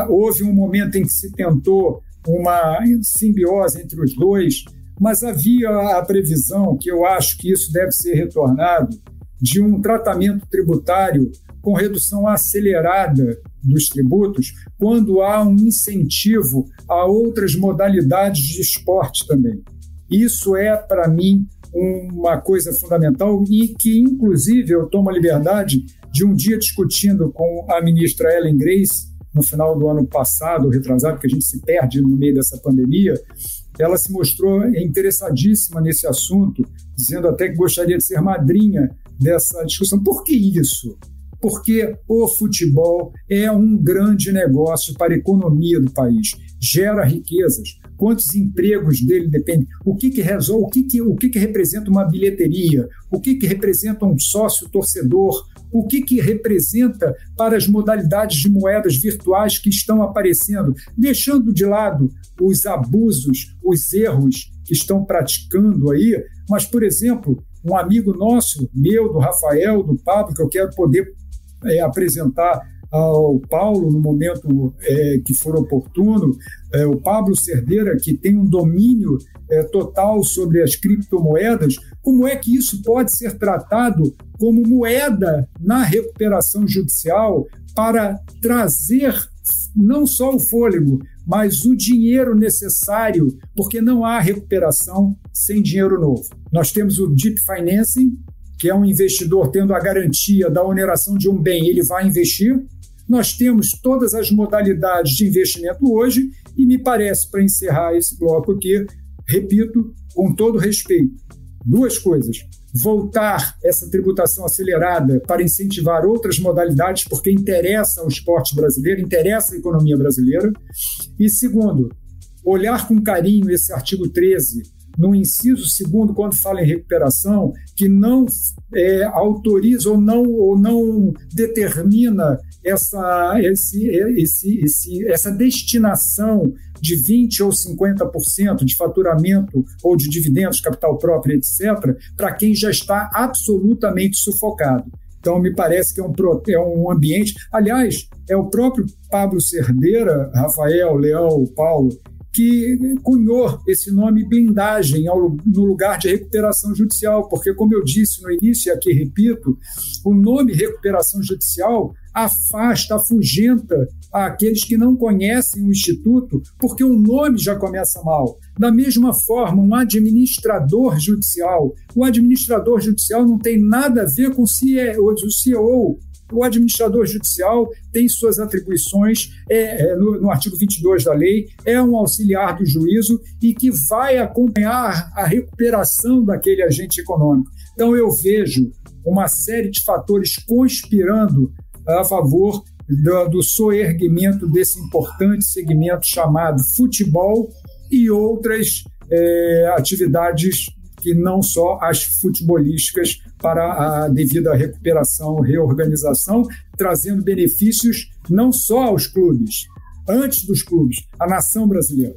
C: houve um momento em que se tentou uma simbiose entre os dois, mas havia a previsão, que eu acho que isso deve ser retornado, de um tratamento tributário com redução acelerada dos tributos, quando há um incentivo a outras modalidades de esporte também. Isso é, para mim, uma coisa fundamental e que, inclusive, eu tomo a liberdade de um dia discutindo com a ministra Ellen Grace, no final do ano passado, retrasado, que a gente se perde no meio dessa pandemia, ela se mostrou interessadíssima nesse assunto, dizendo até que gostaria de ser madrinha dessa discussão. Por que isso? Porque o futebol é um grande negócio para a economia do país, gera riquezas. Quantos empregos dele dependem? O que, que resolve? O que, que, o que, que representa uma bilheteria? O que, que representa um sócio torcedor? O que, que representa para as modalidades de moedas virtuais que estão aparecendo, deixando de lado os abusos, os erros que estão praticando aí, mas, por exemplo, um amigo nosso, meu, do Rafael, do Pablo, que eu quero poder é, apresentar ao Paulo no momento é, que for oportuno, é, o Pablo Cerdeira, que tem um domínio é, total sobre as criptomoedas, como é que isso pode ser tratado como moeda na recuperação judicial para trazer não só o fôlego, mas o dinheiro necessário, porque não há recuperação sem dinheiro novo. Nós temos o Deep Financing, que é um investidor tendo a garantia da oneração de um bem, ele vai investir. Nós temos todas as modalidades de investimento hoje, e me parece, para encerrar esse bloco aqui, repito, com todo respeito, duas coisas. Voltar essa tributação acelerada para incentivar outras modalidades, porque interessa ao esporte brasileiro, interessa à economia brasileira. E segundo, olhar com carinho esse artigo 13, no inciso segundo, quando fala em recuperação, que não é, autoriza ou não, ou não determina essa, esse, esse, esse, essa destinação de 20% ou 50% de faturamento ou de dividendos, capital próprio, etc., para quem já está absolutamente sufocado. Então, me parece que é um, é um ambiente. Aliás, é o próprio Pablo Cerdeira, Rafael, Leão, Paulo, que cunhou esse nome blindagem ao, no lugar de recuperação judicial, porque, como eu disse no início, e aqui repito, o nome recuperação judicial afasta, afugenta aqueles que não conhecem o Instituto, porque o nome já começa mal. Da mesma forma, um administrador judicial. O administrador judicial não tem nada a ver com o CEO. O administrador judicial tem suas atribuições é, é, no, no artigo 22 da lei, é um auxiliar do juízo e que vai acompanhar a recuperação daquele agente econômico. Então, eu vejo uma série de fatores conspirando a favor do, do soerguimento desse importante segmento chamado futebol e outras é, atividades que não só as futebolísticas para a devida recuperação, reorganização, trazendo benefícios não só aos clubes, antes dos clubes, à nação brasileira.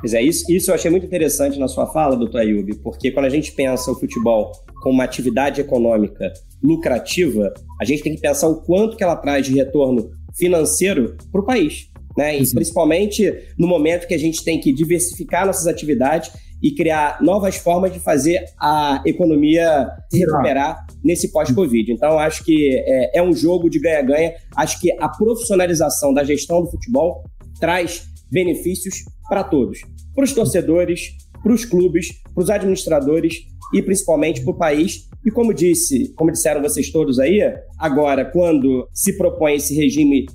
A: Pois é, isso, isso eu achei muito interessante na sua fala, doutor Ayub, porque quando a gente pensa o futebol como uma atividade econômica lucrativa, a gente tem que pensar o quanto que ela traz de retorno financeiro para o país. Né? E principalmente no momento que a gente tem que diversificar nossas atividades e criar novas formas de fazer a economia se recuperar nesse pós-Covid. Então, acho que é, é um jogo de ganha-ganha. Acho que a profissionalização da gestão do futebol traz benefícios para todos, para os torcedores, para os clubes, para os administradores e principalmente para o país. E como disse, como disseram vocês todos aí, agora, quando se propõe esse regime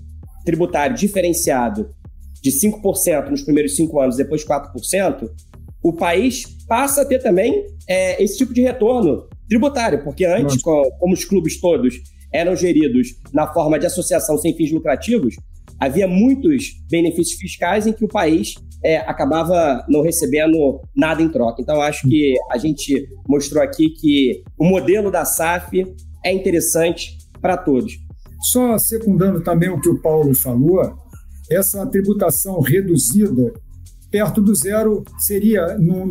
A: tributário diferenciado de 5% nos primeiros cinco anos, depois 4%, o país passa a ter também é, esse tipo de retorno tributário, porque antes, com, como os clubes todos eram geridos na forma de associação sem fins lucrativos, havia muitos benefícios fiscais em que o país é, acabava não recebendo nada em troca. Então, acho que a gente mostrou aqui que o modelo da SAF é interessante para todos.
C: Só secundando também o que o Paulo falou, essa tributação reduzida perto do zero seria, no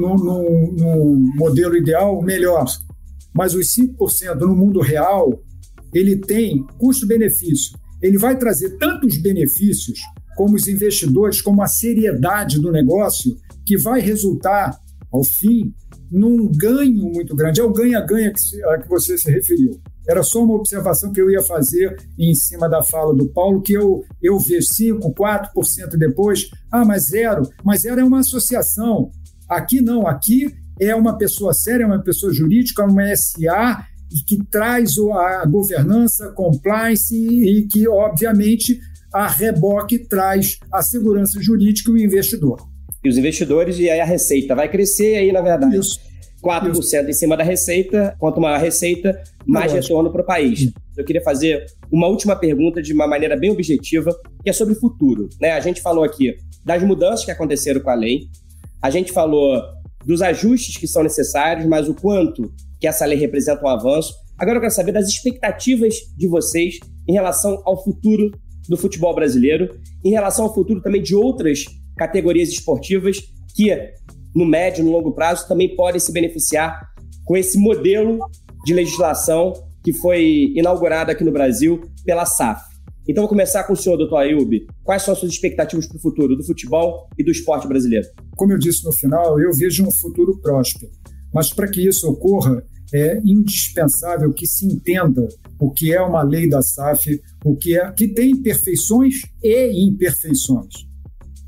C: modelo ideal, melhor. Mas os 5% no mundo real, ele tem custo-benefício. Ele vai trazer tantos benefícios como os investidores, como a seriedade do negócio, que vai resultar, ao fim, num ganho muito grande. É o ganha-ganha a que você se referiu. Era só uma observação que eu ia fazer em cima da fala do Paulo, que eu, eu vejo 5%, 4% depois, ah, mas zero. Mas zero é uma associação. Aqui não, aqui é uma pessoa séria, é uma pessoa jurídica, uma SA, e que traz a governança, compliance e que, obviamente, a reboque traz a segurança jurídica e o investidor.
A: E os investidores, e aí a receita vai crescer, aí, na verdade, Isso. 4% Isso. em cima da receita, quanto maior a receita, mais retorno para o país. Eu queria fazer uma última pergunta de uma maneira bem objetiva, que é sobre o futuro. Né? A gente falou aqui das mudanças que aconteceram com a lei, a gente falou dos ajustes que são necessários, mas o quanto que essa lei representa um avanço. Agora eu quero saber das expectativas de vocês em relação ao futuro do futebol brasileiro, em relação ao futuro também de outras categorias esportivas que, no médio e no longo prazo, também podem se beneficiar com esse modelo de legislação que foi inaugurado aqui no Brasil pela SAF. Então, vou começar com o senhor, doutor Ayub. Quais são as suas expectativas para o futuro do futebol e do esporte brasileiro?
C: Como eu disse no final, eu vejo um futuro próspero. Mas para que isso ocorra, é indispensável que se entenda o que é uma lei da SAF, o que é que tem imperfeições e imperfeições.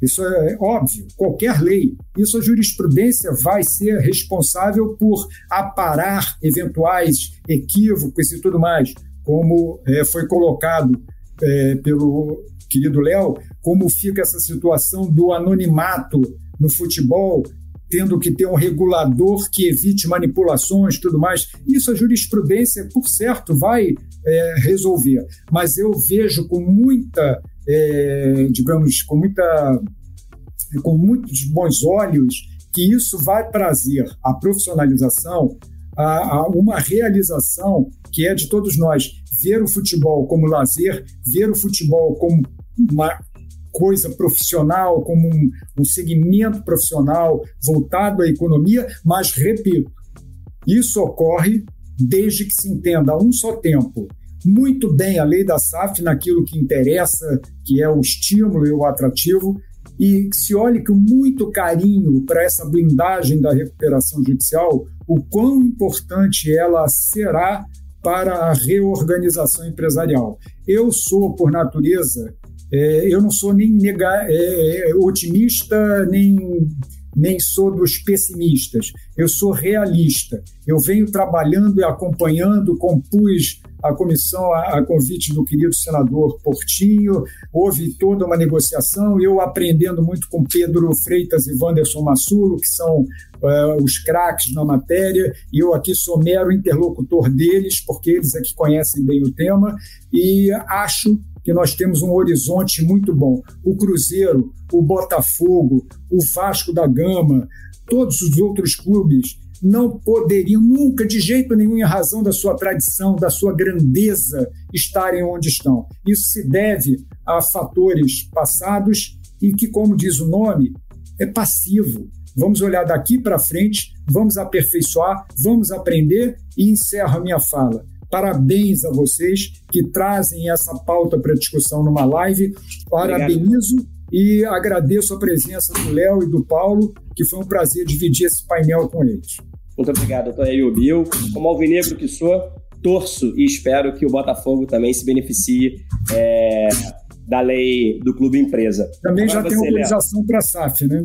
C: Isso é óbvio, qualquer lei. Isso a jurisprudência vai ser responsável por aparar eventuais equívocos e tudo mais, como é, foi colocado é, pelo querido Léo, como fica essa situação do anonimato no futebol, tendo que ter um regulador que evite manipulações tudo mais. Isso a jurisprudência, por certo, vai é, resolver. Mas eu vejo com muita, é, digamos, com muita, com muitos bons olhos que isso vai trazer a profissionalização, a, a uma realização que é de todos nós. Ver o futebol como lazer, ver o futebol como uma coisa profissional, como um, um segmento profissional voltado à economia, mas, repito, isso ocorre desde que se entenda a um só tempo muito bem a lei da SAF naquilo que interessa, que é o estímulo e o atrativo, e se olhe com muito carinho para essa blindagem da recuperação judicial, o quão importante ela será para a reorganização empresarial. Eu sou, por natureza, é, eu não sou nem nega, é, é, otimista, nem, nem sou dos pessimistas. Eu sou realista. Eu venho trabalhando e acompanhando, compus a comissão a, a, convite do querido senador Portinho, houve toda uma negociação, eu aprendendo muito com Pedro Freitas e Wanderson Massulo, que são uh, os craques na matéria, e eu aqui sou mero interlocutor deles, porque eles é que conhecem bem o tema, e acho que nós temos um horizonte muito bom. O Cruzeiro, o Botafogo, o Vasco da Gama, todos os outros clubes não poderiam nunca, de jeito nenhum, em razão da sua tradição, da sua grandeza, estarem onde estão. Isso se deve a fatores passados e que, como diz o nome, é passivo. Vamos olhar daqui para frente, vamos aperfeiçoar, vamos aprender e encerro a minha fala. Parabéns a vocês que trazem essa pauta para discussão numa live. Parabenizo Obrigado. e agradeço a presença do Léo e do Paulo, que foi um prazer dividir esse painel com eles.
A: Muito obrigado, doutor Ayub. Eu, como alvinegro que sou, torço e espero que o Botafogo também se beneficie é, da lei do clube empresa.
C: Também Agora já tem autorização para a SAF, né?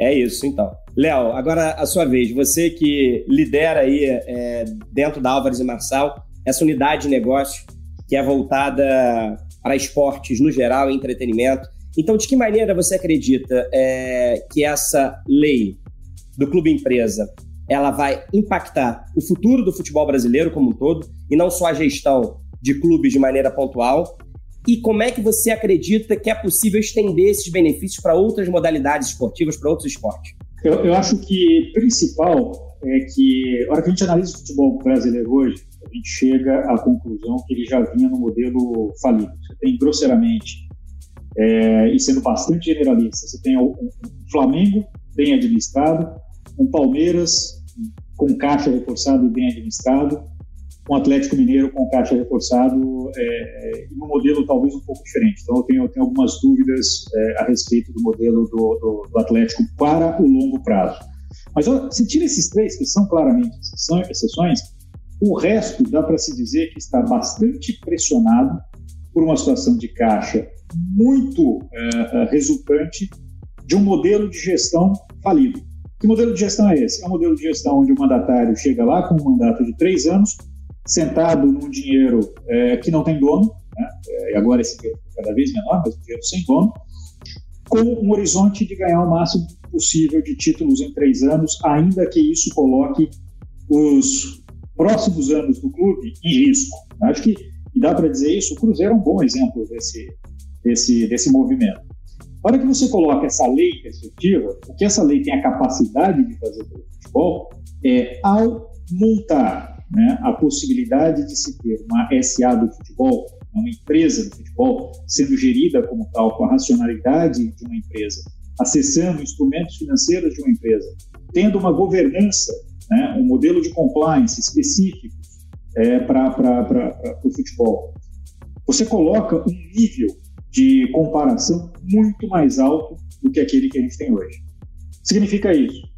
A: É isso, então. Léo, agora a sua vez. Você que lidera aí é, dentro da Álvares e Marçal essa unidade de negócio que é voltada para esportes no geral entretenimento. Então, de que maneira você acredita é, que essa lei do clube empresa ela vai impactar o futuro do futebol brasileiro como um todo e não só a gestão de clubes de maneira pontual? E como é que você acredita que é possível estender esses benefícios para outras modalidades esportivas, para outros esportes?
B: Eu, eu acho que principal é que, a hora que a gente analisa o futebol brasileiro hoje, a gente chega à conclusão que ele já vinha no modelo falido. Você tem, grosseiramente, é, e sendo bastante generalista, você tem um, Flamengo bem administrado, um Palmeiras com caixa reforçado e bem administrado, um Atlético Mineiro com caixa reforçado é, é, um modelo talvez um pouco diferente. Então, eu tenho, eu tenho algumas dúvidas é, a respeito do modelo do, do, do, Atlético para o longo prazo. Mas se tira esses três, que são claramente exceções, o resto dá para se dizer que está bastante pressionado por uma situação de caixa muito é, resultante de um modelo de gestão falido. Que modelo de gestão é esse? É um modelo de gestão onde o mandatário chega lá com um mandato de três anos, sentado num dinheiro é, que não tem dono, né? e agora esse dinheiro é cada vez menor, mas um dinheiro sem dono, com um horizonte de ganhar o máximo possível de títulos em três anos, ainda que isso coloque os próximos anos do clube em risco. Acho que, e dá para dizer isso, o Cruzeiro é um bom exemplo desse, desse, desse movimento. A hora que você coloca essa lei em perspectiva, o que essa lei tem a capacidade de fazer pelo futebol é, ao montar né, a possibilidade de se ter uma SA do futebol, uma empresa do futebol, sendo gerida como tal, com a racionalidade de uma empresa, acessando instrumentos financeiros de uma empresa, tendo uma governança, né, um modelo de compliance específico é, para o futebol. Você coloca um nível de comparação muito mais alto do que aquele que a gente tem hoje. Significa isso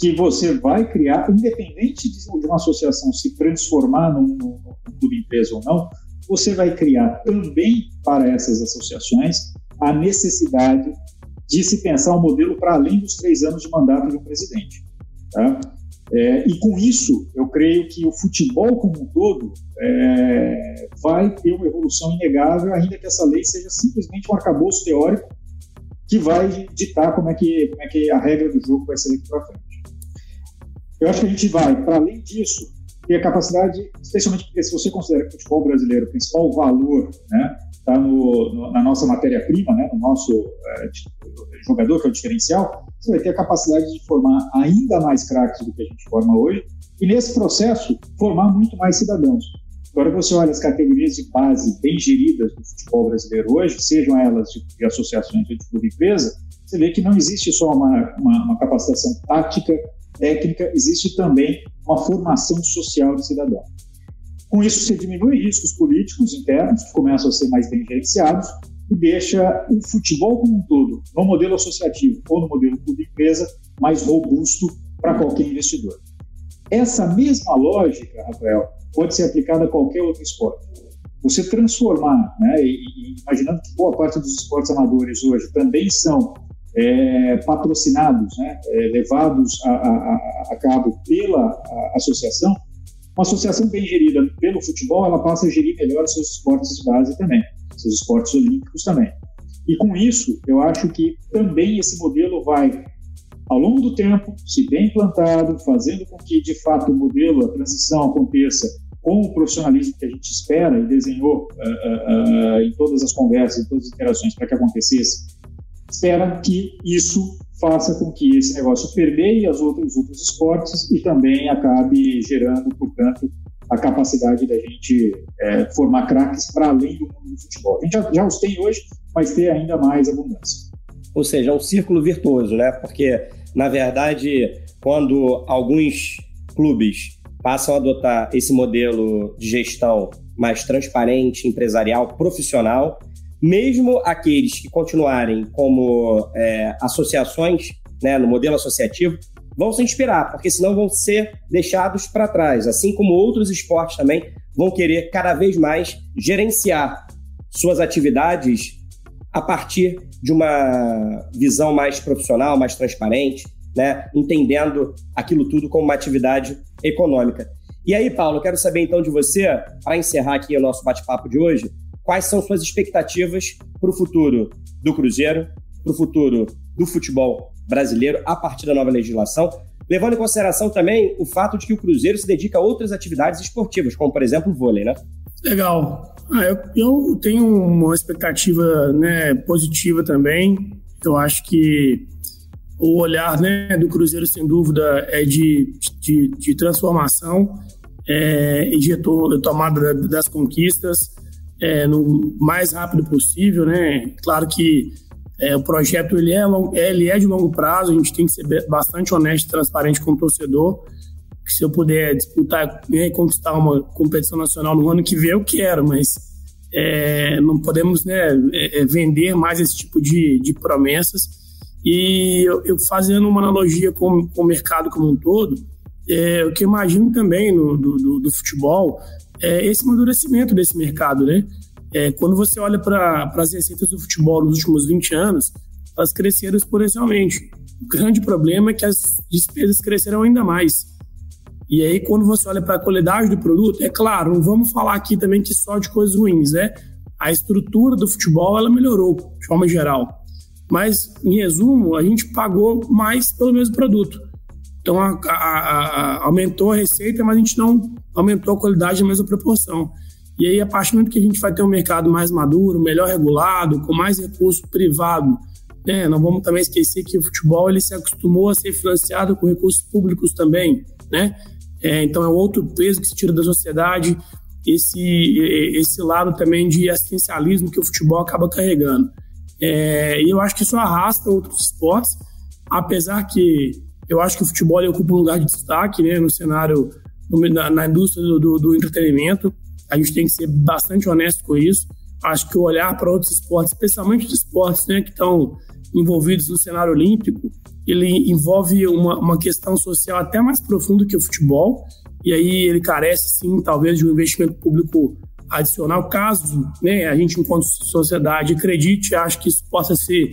B: que você vai criar, independente de uma associação se transformar num, num, num clube empresa ou não, você vai criar também para essas associações a necessidade de se pensar um modelo para além dos três anos de mandato de um presidente. Tá? É, e com isso, eu creio que o futebol como um todo é, vai ter uma evolução inegável, ainda que essa lei seja simplesmente um arcabouço teórico que vai ditar como é que, como é que a regra do jogo vai ser daqui para frente. Eu acho que a gente vai, para além disso, ter a capacidade, especialmente porque se você considera que o futebol brasileiro, o principal valor, né, está no, no, na nossa matéria-prima, né, no nosso é, jogador, que é o diferencial, você vai ter a capacidade de formar ainda mais craques do que a gente forma hoje, e nesse processo, formar muito mais cidadãos. Agora, você olha as categorias de base bem geridas do futebol brasileiro hoje, sejam elas de, de associações ou de clube empresa, você vê que não existe só uma, uma, uma capacitação tática técnica, existe também uma formação social de cidadão. Com isso, se diminui riscos políticos internos, que começam a ser mais bem gerenciados, e deixa o futebol como um todo, no modelo associativo ou no modelo clube-empresa, mais robusto para qualquer investidor. Essa mesma lógica, Rafael, pode ser aplicada a qualquer outro esporte. Você transformar, né, e, e imaginando que boa parte dos esportes amadores hoje também são é, patrocinados, né, é, levados a, a, a, cabo pela associação, uma associação bem gerida pelo futebol, ela passa a gerir melhor seus esportes de base também, seus esportes olímpicos também. E com isso, eu acho que também esse modelo vai, ao longo do tempo, se bem implantado, fazendo com que, de fato, o modelo, a transição aconteça com o profissionalismo que a gente espera e desenhou uh, uh, uh, em todas as conversas, em todas as interações para que acontecesse, espera que isso faça com que esse negócio permeie os outros, os outros esportes e também acabe gerando, portanto, a capacidade da gente é, formar craques para além do mundo do futebol. A gente já, já, os tem hoje, mas ter ainda mais abundância.
A: Ou seja, é um círculo virtuoso, né? Porque, na verdade, quando alguns clubes passam a adotar esse modelo de gestão mais transparente, empresarial, profissional, mesmo aqueles que continuarem como é, associações, né, no modelo associativo, vão se inspirar, porque senão vão ser deixados para trás, assim como outros esportes também vão querer cada vez mais gerenciar suas atividades a partir de uma visão mais profissional, mais transparente, né? entendendo aquilo tudo como uma atividade econômica. E aí, Paulo, quero saber então de você, para encerrar aqui o nosso bate-papo de hoje, quais são suas expectativas para o futuro do Cruzeiro, para o futuro do futebol brasileiro a partir da nova legislação, levando em consideração também o fato de que o Cruzeiro se dedica a outras atividades esportivas, como por exemplo o vôlei, né?
D: Legal. Ah, eu, eu, tenho uma expectativa né, positiva também. Eu acho que o olhar né, do Cruzeiro, sem dúvida, é de, de, de transformação é, e de tomada das conquistas é, no mais rápido possível. Né? Claro que é, o projeto ele é, long, ele é de longo prazo, a gente tem que ser bastante honesto e transparente com o torcedor se eu puder disputar né, e conquistar uma competição nacional no ano que vem, eu quero, mas é, não podemos né, é, é, vender mais esse tipo de, de promessas. E eu, eu, fazendo uma analogia com, com o mercado como um todo, é, o que eu imagino também no, do, do, do, futebol é esse amadurecimento desse mercado, né? É, quando você olha para as receitas do futebol nos últimos 20 anos, elas cresceram exponencialmente. O grande problema é que as despesas cresceram ainda mais. E aí, quando você olha para a qualidade do produto, é claro, não vamos falar aqui também que só de coisas ruins, né? A estrutura do futebol, ela melhorou, de forma geral. Mas, em resumo, a gente pagou mais pelo mesmo produto. Então, a, a, a, aumentou a receita, mas a gente não aumentou a qualidade na mesma proporção. E aí, a partir do momento que a gente vai ter um mercado mais maduro, melhor regulado, com mais recurso privado, né? não vamos também esquecer que o futebol ele se acostumou a ser financiado com recursos públicos também, né? É, então é outro peso que se tira da sociedade, esse, esse lado também de assistencialismo que o futebol acaba carregando. É, e eu acho que isso arrasta outros esportes, apesar que eu acho que o futebol ocupa um lugar de destaque né, no cenário, na, na indústria do, do, do, entretenimento. A gente tem que ser bastante honesto com isso. Acho que olhar para outros esportes, especialmente os esportes né, que estão envolvidos no cenário olímpico, ele envolve uma, uma questão social até mais profunda que o futebol, e aí ele carece, sim, talvez de um investimento público adicional, caso né, a gente, enquanto sociedade, acredite, acho que isso possa ser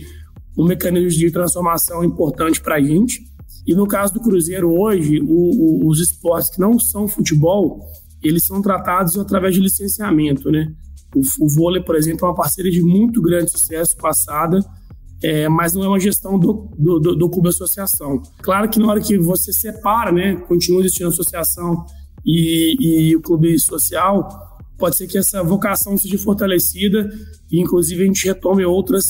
D: um mecanismo de transformação importante para a gente. E no caso do Cruzeiro hoje, o, o, os esportes que não são futebol, eles são tratados através de licenciamento, né? O, o vôlei, por exemplo, é uma parceria de muito grande sucesso passada, é, mas não é uma gestão do, do, do, do clube associação. Claro que na hora que você separa, né, continua existindo associação e, e o clube social, pode ser que essa vocação seja fortalecida e, inclusive, a gente retome outras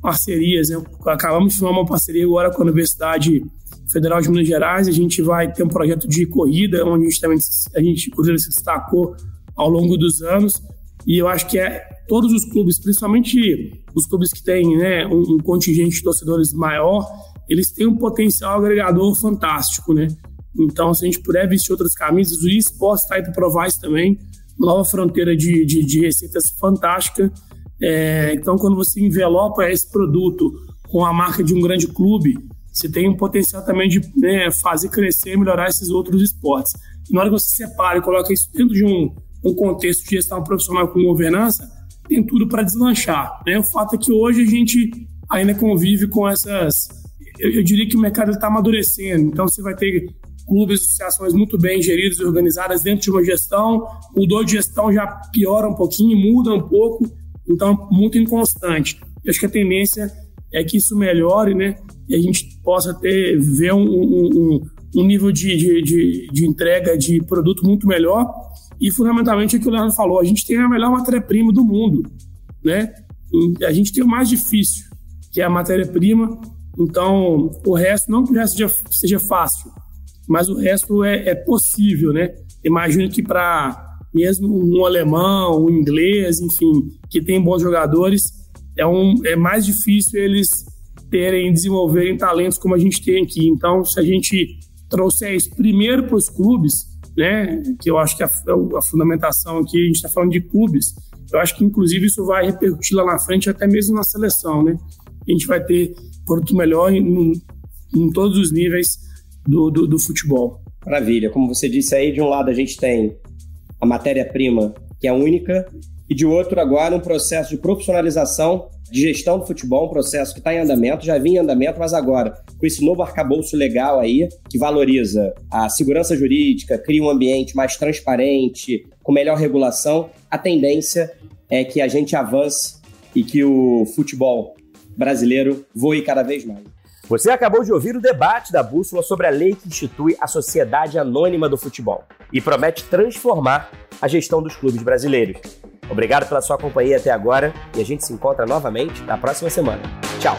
D: parcerias. Né? Acabamos de firmar uma parceria agora com a Universidade Federal de Minas Gerais. A gente vai ter um projeto de corrida, onde a gente também a gente, se destacou ao longo dos anos. E eu acho que é todos os clubes, principalmente os clubes que têm né, um, um, contingente de torcedores maior, eles têm um potencial agregador fantástico, né? Então, se a gente puder vestir outras camisas, o esporte está aí para provar isso também, nova fronteira de, de, de receitas fantástica. É, então, quando você envelopa esse produto com a marca de um grande clube, você tem um potencial também de né, fazer crescer e melhorar esses outros esportes. E na hora que você separa e coloca isso dentro de um, um contexto de gestão profissional com governança, tem tudo para deslanchar. Né? O fato é que hoje a gente ainda convive com essas. Eu, eu diria que o mercado está amadurecendo, então você vai ter clubes, associações muito bem geridas e organizadas dentro de uma gestão, mudou de gestão já piora um pouquinho, muda um pouco, então muito inconstante. Eu acho que a tendência é que isso melhore, né? E a gente possa ter, ver um, um, um nível de, de, de, de entrega de produto muito melhor e, fundamentalmente, é o que o Leandro falou: a gente tem a melhor matéria-prima do mundo. Né? A gente tem o mais difícil, que é a matéria-prima. Então, o resto, não que o resto seja, seja fácil, mas o resto é, é possível. Né? Imagino que para mesmo um alemão, um inglês, enfim, que tem bons jogadores, é, um, é mais difícil eles terem, desenvolverem talentos como a gente tem aqui. Então, se a gente trouxer isso primeiro para os clubes, né, que eu acho que a, a fundamentação aqui, a gente está falando de clubes, eu acho que inclusive isso vai repercutir lá na frente, até mesmo na seleção, né? A gente vai ter produto melhor em, em todos os níveis do, do, do futebol.
A: Maravilha. Como você disse aí, de um lado a gente tem a matéria-prima, que é única, e de outro agora um processo de profissionalização de gestão do futebol, um processo que está em andamento, já vinha em andamento, mas agora, com esse novo arcabouço legal aí, que valoriza a segurança jurídica, cria um ambiente mais transparente, com melhor regulação, a tendência é que a gente avance e que o futebol brasileiro voe cada vez mais. Você acabou de ouvir o debate da Bússola sobre a lei que institui a Sociedade Anônima do Futebol e promete transformar a gestão dos clubes brasileiros. Obrigado pela sua companhia até agora e a gente se encontra novamente na próxima semana. Tchau!